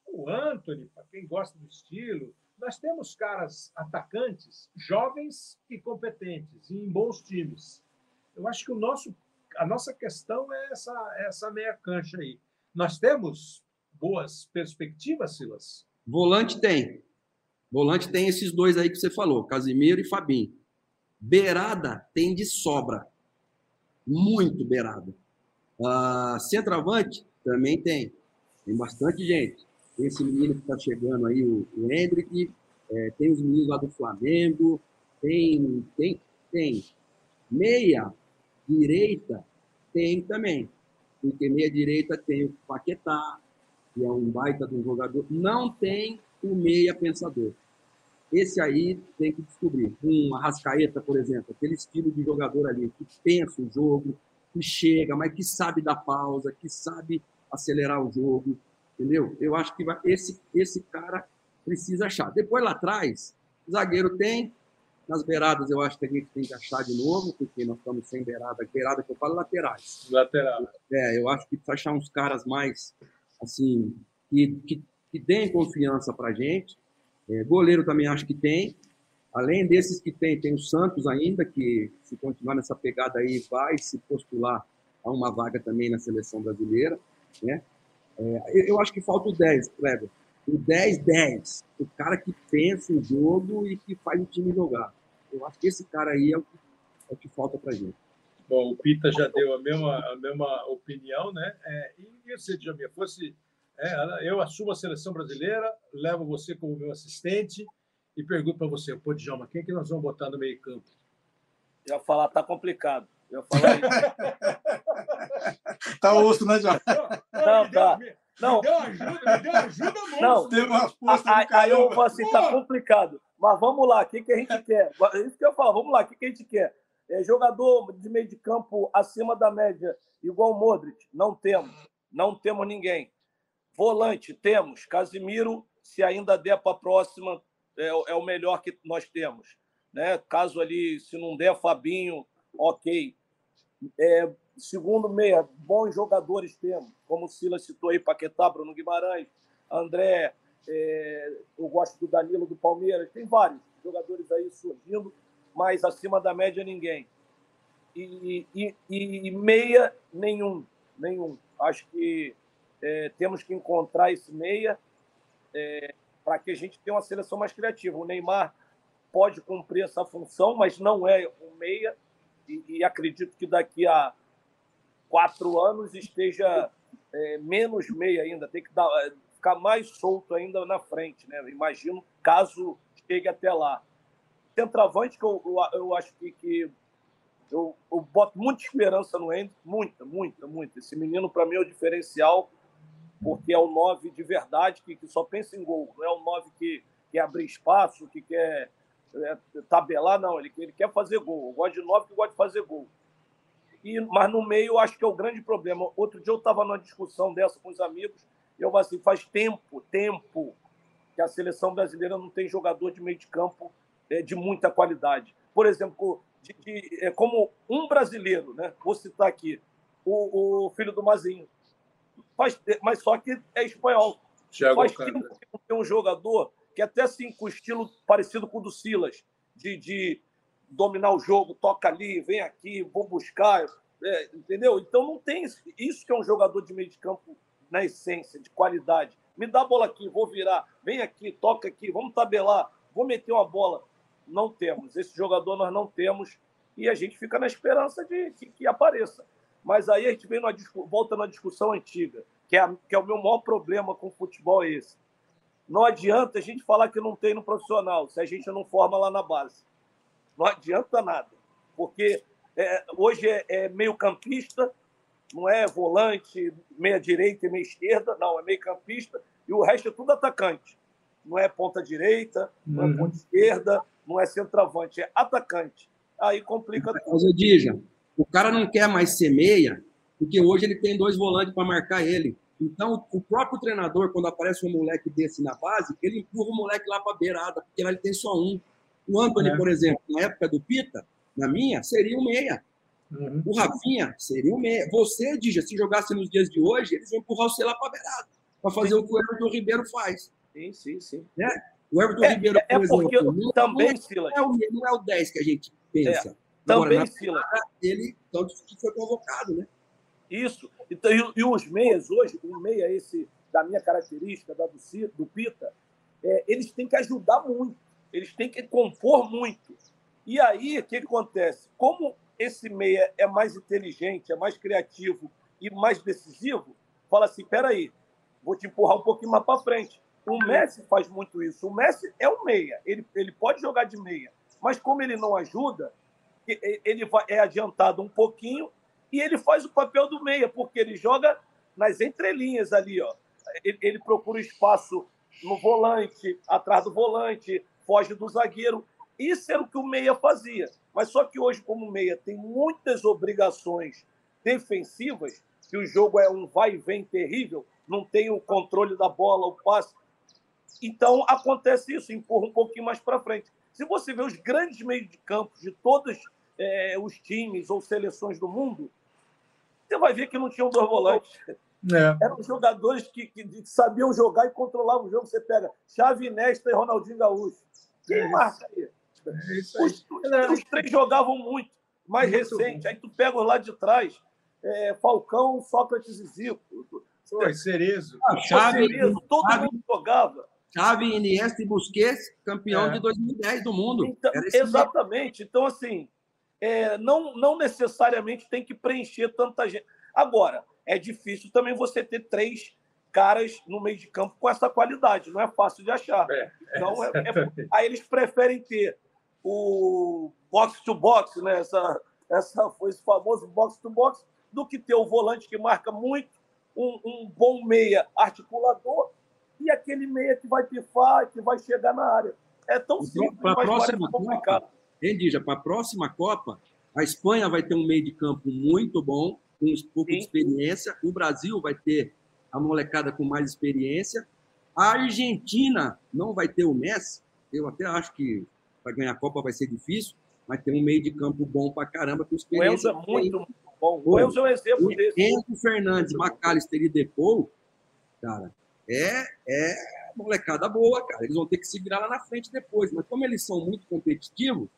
o Anthony, para quem gosta do estilo. Nós temos caras atacantes jovens e competentes, e em bons times. Eu acho que o nosso, a nossa questão é essa, essa meia cancha aí. Nós temos boas perspectivas, Silas? Volante tem. Volante tem esses dois aí que você falou, Casimiro e Fabinho. Beirada tem de sobra. Muito beirada. Uh, centroavante também tem. Tem bastante gente. Tem esse menino que está chegando aí, o, o Hendrick. É, tem os meninos lá do Flamengo. Tem, tem, tem. Meia direita tem também. Porque meia direita tem o Paquetá, que é um baita de um jogador. Não tem o meia pensador. Esse aí tem que descobrir. Um Arrascaeta, por exemplo, aquele estilo de jogador ali que pensa o jogo, que chega, mas que sabe dar pausa, que sabe acelerar o jogo, entendeu? Eu acho que vai, esse, esse cara precisa achar. Depois lá atrás, zagueiro tem, nas beiradas eu acho que a gente tem que achar de novo, porque nós estamos sem beirada, beirada que eu falo laterais. Lateral. É, eu acho que precisa achar uns caras mais, assim, que, que, que deem confiança pra gente. É, goleiro também acho que tem, Além desses que tem, tem o Santos ainda, que se continuar nessa pegada aí, vai se postular a uma vaga também na seleção brasileira. Né? É, eu acho que falta o 10, Kleber. O 10-10. O cara que pensa o jogo e que faz o time jogar. Eu acho que esse cara aí é o que, é o que falta para gente. Bom, o Pita já deu a mesma, a mesma opinião, né? É, e se Djamia fosse. É, eu assumo a seleção brasileira, levo você como meu assistente e pergunto para você, pô, Djalma, quem é que nós vamos botar no meio campo? Eu ia falar, tá complicado. Eu ia falar tá osso, né, Djalma? Não, tá. Me, não. me deu ajuda, me deu ajuda muito. Não. Teve uma força Aí, aí eu falo assim, tá complicado. Mas vamos lá, o que, que a gente quer? É isso que eu falo, vamos lá, o que, que a gente quer? É jogador de meio de campo acima da média, igual o Modric? Não temos. Não temos ninguém. Volante, temos. Casimiro, se ainda der para a próxima, é, é o melhor que nós temos. Né? Caso ali, se não der, Fabinho, ok. É, segundo meia, bons jogadores temos, como o Silas citou aí, Paquetá, Bruno Guimarães, André, é, eu gosto do Danilo do Palmeiras, tem vários jogadores aí surgindo, mas acima da média ninguém. E, e, e meia, nenhum, nenhum. Acho que é, temos que encontrar esse meia é, para que a gente tenha uma seleção mais criativa. O Neymar pode cumprir essa função, mas não é o meia, e, e acredito que daqui a quatro anos esteja é, menos meia ainda, tem que dar, é, ficar mais solto ainda na frente, né? Imagino caso chegue até lá. Centroavante, que eu, eu, eu acho que, que eu, eu, boto muita esperança no Hendrick, muita, muita, muita. Esse menino, para mim, é o diferencial porque é o 9 de verdade que, que só pensa em gol, não é o 9 que quer abrir espaço, que quer é, tabelar, não, ele, ele quer fazer gol. Eu gosto de 9 que gosta de fazer gol. E, mas no meio acho que é o grande problema. Outro dia eu estava numa discussão dessa com os amigos, e eu falei assim, faz tempo, tempo, que a seleção brasileira não tem jogador de meio de campo é, de muita qualidade. Por exemplo, de, de, é, como um brasileiro, né? vou citar aqui, o, o filho do Mazinho faz, mas só que é espanhol. Thiago faz tempo que não tem um jogador que até assim, com estilo parecido com o do Silas, de, de dominar o jogo, toca ali, vem aqui, vou buscar, é, entendeu? Então não tem isso, isso que é um jogador de meio de campo na essência, de qualidade. Me dá a bola aqui, vou virar, vem aqui, toca aqui, vamos tabelar, vou meter uma bola. Não temos. Esse jogador nós não temos e a gente fica na esperança de que, que apareça. Mas aí a gente vem numa, volta na discussão antiga, que é, a- que é o meu maior problema com o futebol é esse. Não adianta a gente falar que não tem no profissional, se a gente não forma lá na base. Não adianta nada. Porque é, hoje é, é meio campista, não é volante, meia direita e meia esquerda, não, é meio campista, e o resto é tudo atacante. Não é ponta direita, não é Uhum. ponta esquerda, não é centroavante, é atacante. Aí complica tudo. Mas, ô, Dija, o cara não quer mais ser meia, porque hoje ele tem dois volantes para marcar ele. Então, o próprio treinador, quando aparece um moleque desse na base, ele empurra o moleque lá para a beirada, porque lá ele tem só um. O Anthony, É. por exemplo, na época do Pita, na minha, seria um meia. Uhum. O Rafinha seria um meia. Você, Dija, se jogasse nos dias de hoje, eles iam empurrar você lá para a beirada, para fazer o que o Everton Ribeiro faz. Sim, sim, sim. O Everton É, Ribeiro, é por porque exemplo, não, também, Silas, não é, o, não é o 10 que a gente pensa. Agora, também, na Silas, ele tanto que foi convocado, né? Isso. Então, e, e os meias hoje, o meia esse da minha característica, da do, do Pita, é, eles têm que ajudar muito, eles têm que compor muito. E aí, o que acontece? Como esse meia é mais inteligente, é mais criativo e mais decisivo, fala assim: peraí, vou te empurrar um pouquinho mais para frente. O Messi faz muito isso. O Messi é um meia, ele, ele pode jogar de meia, mas como ele não ajuda, ele vai, é adiantado um pouquinho e ele faz o papel do meia, porque ele joga nas entrelinhas ali, ó. Ele, ele procura espaço no volante, atrás do volante, foge do zagueiro. Isso era o que o meia fazia. Mas só que hoje, como o meia tem muitas obrigações defensivas, que o jogo é um vai e vem terrível, não tem o controle da bola, o passe. Então acontece isso, empurra um pouquinho mais para frente. Se você vê os grandes meios de campo de todos é, os times ou seleções do mundo, você vai ver que não tinham dois volantes. É. Eram jogadores que, que, que, sabiam jogar e controlavam o jogo. Você pega Xavi Nesta e Ronaldinho Gaúcho. Quem é marca aí? É os, os, os, três jogavam muito. Mais muito recente. Bom. Aí tu pega lá de trás, é, Falcão, Sócrates e Zico. Foi, Cerezo. Ah, Chave, Cerezo, todo Chave, mundo jogava. Chave, Iniesta e Busquets, campeão é. de 2010 do mundo. Então, exatamente. Então, assim, é, não, não necessariamente tem que preencher tanta gente. Agora, é difícil também você ter três caras no meio de campo com essa qualidade. Não é fácil de achar. É, então, é, é, aí eles preferem ter o box-to-box, né? essa, essa, foi esse famoso box-to-box, do que ter o volante que marca muito, um, um bom meia articulador e aquele meia que vai pifar, que vai chegar na área. É tão simples, mas próxima complicado. Rendija, para a próxima Copa, a Espanha vai ter um meio de campo muito bom, com um pouco Sim. de experiência. O Brasil vai ter a molecada com mais experiência. A Argentina não vai ter o Messi. Eu até acho que para ganhar a Copa vai ser difícil, mas tem um meio de campo bom para caramba, com experiência. O é muito bom. O Enzo é um exemplo desse. Enzo Fernandes, McAllister e Depou, cara, é, é molecada boa, cara. Eles vão ter que se virar lá na frente depois. Mas como eles são muito competitivos,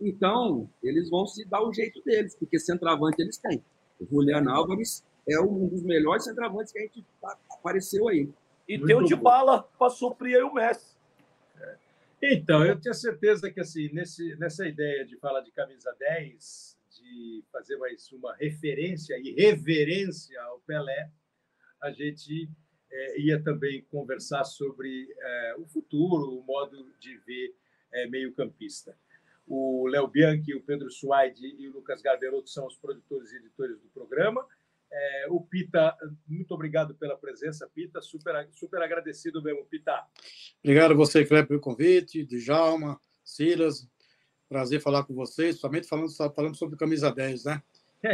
então eles vão se dar o jeito deles, porque centroavante eles têm. O Juliano Álvares é um dos melhores centroavantes que a gente tá, apareceu aí. E Muito tem o de bom. bala para suprir o Messi. É. Então, eu tenho certeza que assim, nesse, nessa ideia de falar de camisa 10, de fazer mais uma referência e reverência ao Pelé, a gente é, ia também conversar sobre é, o futuro, o modo de ver é, meio-campista. O Léo Bianchi, o Pedro Suaide e o Lucas Garberotto são os produtores e editores do programa. É, o Pita, muito obrigado pela presença, Pita. Super, super agradecido mesmo, Pita. Obrigado a você, Cleber, pelo convite. Djalma, Silas, prazer falar com vocês, somente falando, falando sobre camisa 10, né?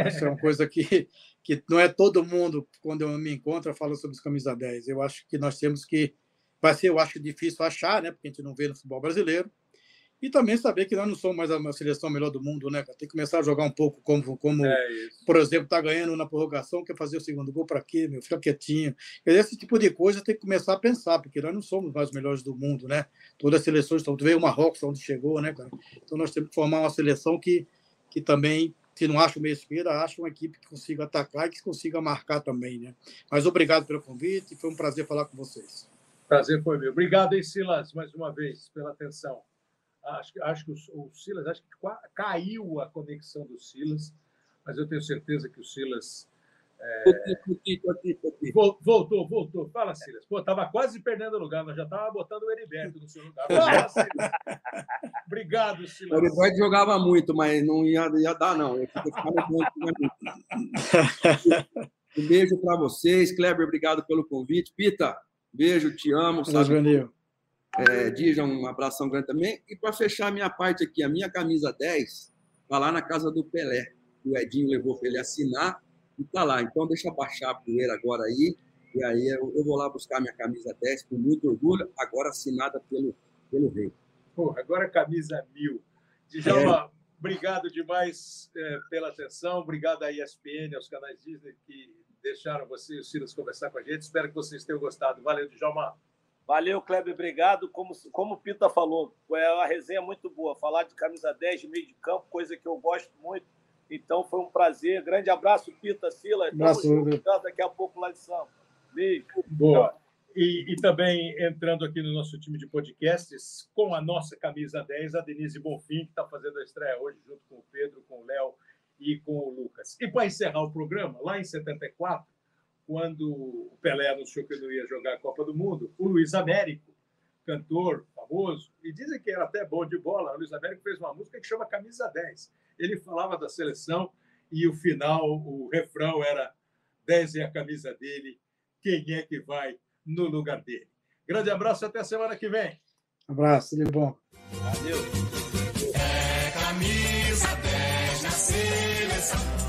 Isso é uma coisa que, que não é todo mundo, quando eu me encontro, fala sobre camisa 10. Eu acho que nós temos que. Vai ser, eu acho, difícil achar, né? Porque a gente não vê no futebol brasileiro e também saber que nós não somos mais a seleção melhor do mundo, né? Tem que começar a jogar um pouco como, como é por exemplo, tá ganhando na prorrogação, quer fazer o segundo gol para quê, meu? Fica quietinho. Esse tipo de coisa tem que começar a pensar, porque nós não somos mais os melhores do mundo, né? Todas as seleções estão. Veio o Marrocos, onde chegou, né, cara? Então nós temos que formar uma seleção que, que também, se não acha o meio esquerda, acha uma equipe que consiga atacar e que consiga marcar também, né? Mas obrigado pelo convite, foi um prazer falar com vocês. Prazer foi meu. Obrigado, hein, Silas, mais uma vez, pela atenção acho, acho que o, o, Silas, acho que caiu a conexão do Silas, mas eu tenho certeza que o Silas. É... Voltou, voltou. Fala, Silas. Pô, tava quase perdendo lugar, nós já estávamos botando o Heriberto no seu lugar. Fala, Silas. Obrigado, Silas. O Heriberto jogava muito, mas não ia, ia dar, não. um beijo para vocês. Kleber, obrigado pelo convite. Pita, beijo, te amo. Sabe? É, Dija, um abração grande também. E para fechar a minha parte aqui, a minha camisa 10 está lá na casa do Pelé. O Edinho levou para ele assinar e está lá. Então, deixa baixar a poeira agora aí. E aí eu, eu, vou lá buscar minha camisa 10 com muito orgulho, agora assinada pelo, pelo rei. Pô, agora camisa mil. Djalma, é. obrigado demais é, pela atenção. Obrigado à ESPN, aos canais Disney que deixaram você e o Silas conversar com a gente. Espero que vocês tenham gostado. Valeu, Djalma. Valeu, Kleber, obrigado. Como, como o Pita falou, é uma resenha muito boa. Falar de camisa 10 de meio de campo, coisa que eu gosto muito. Então foi um prazer. Grande abraço, Pita, Sila. Abraço, daqui a pouco lá de São. Beijo. Boa. E, e, também entrando aqui no nosso time de podcasts, com a nossa camisa 10, a Denise Bonfim, que está fazendo a estreia hoje, junto com o Pedro, com o Léo e com o Lucas. E para encerrar o programa, lá em 74, quando o Pelé anunciou que não ia jogar a Copa do Mundo, o Luiz Américo, cantor famoso, e dizem que era até bom de bola, o Luiz Américo fez uma música que chama Camisa 10. Ele falava da seleção e o final, o refrão era 10 é a camisa dele, quem é que vai no lugar dele? Grande abraço até a semana que vem. Abraço, tudo bom. Valeu. É camisa 10 na seleção. É camisa 10 na seleção.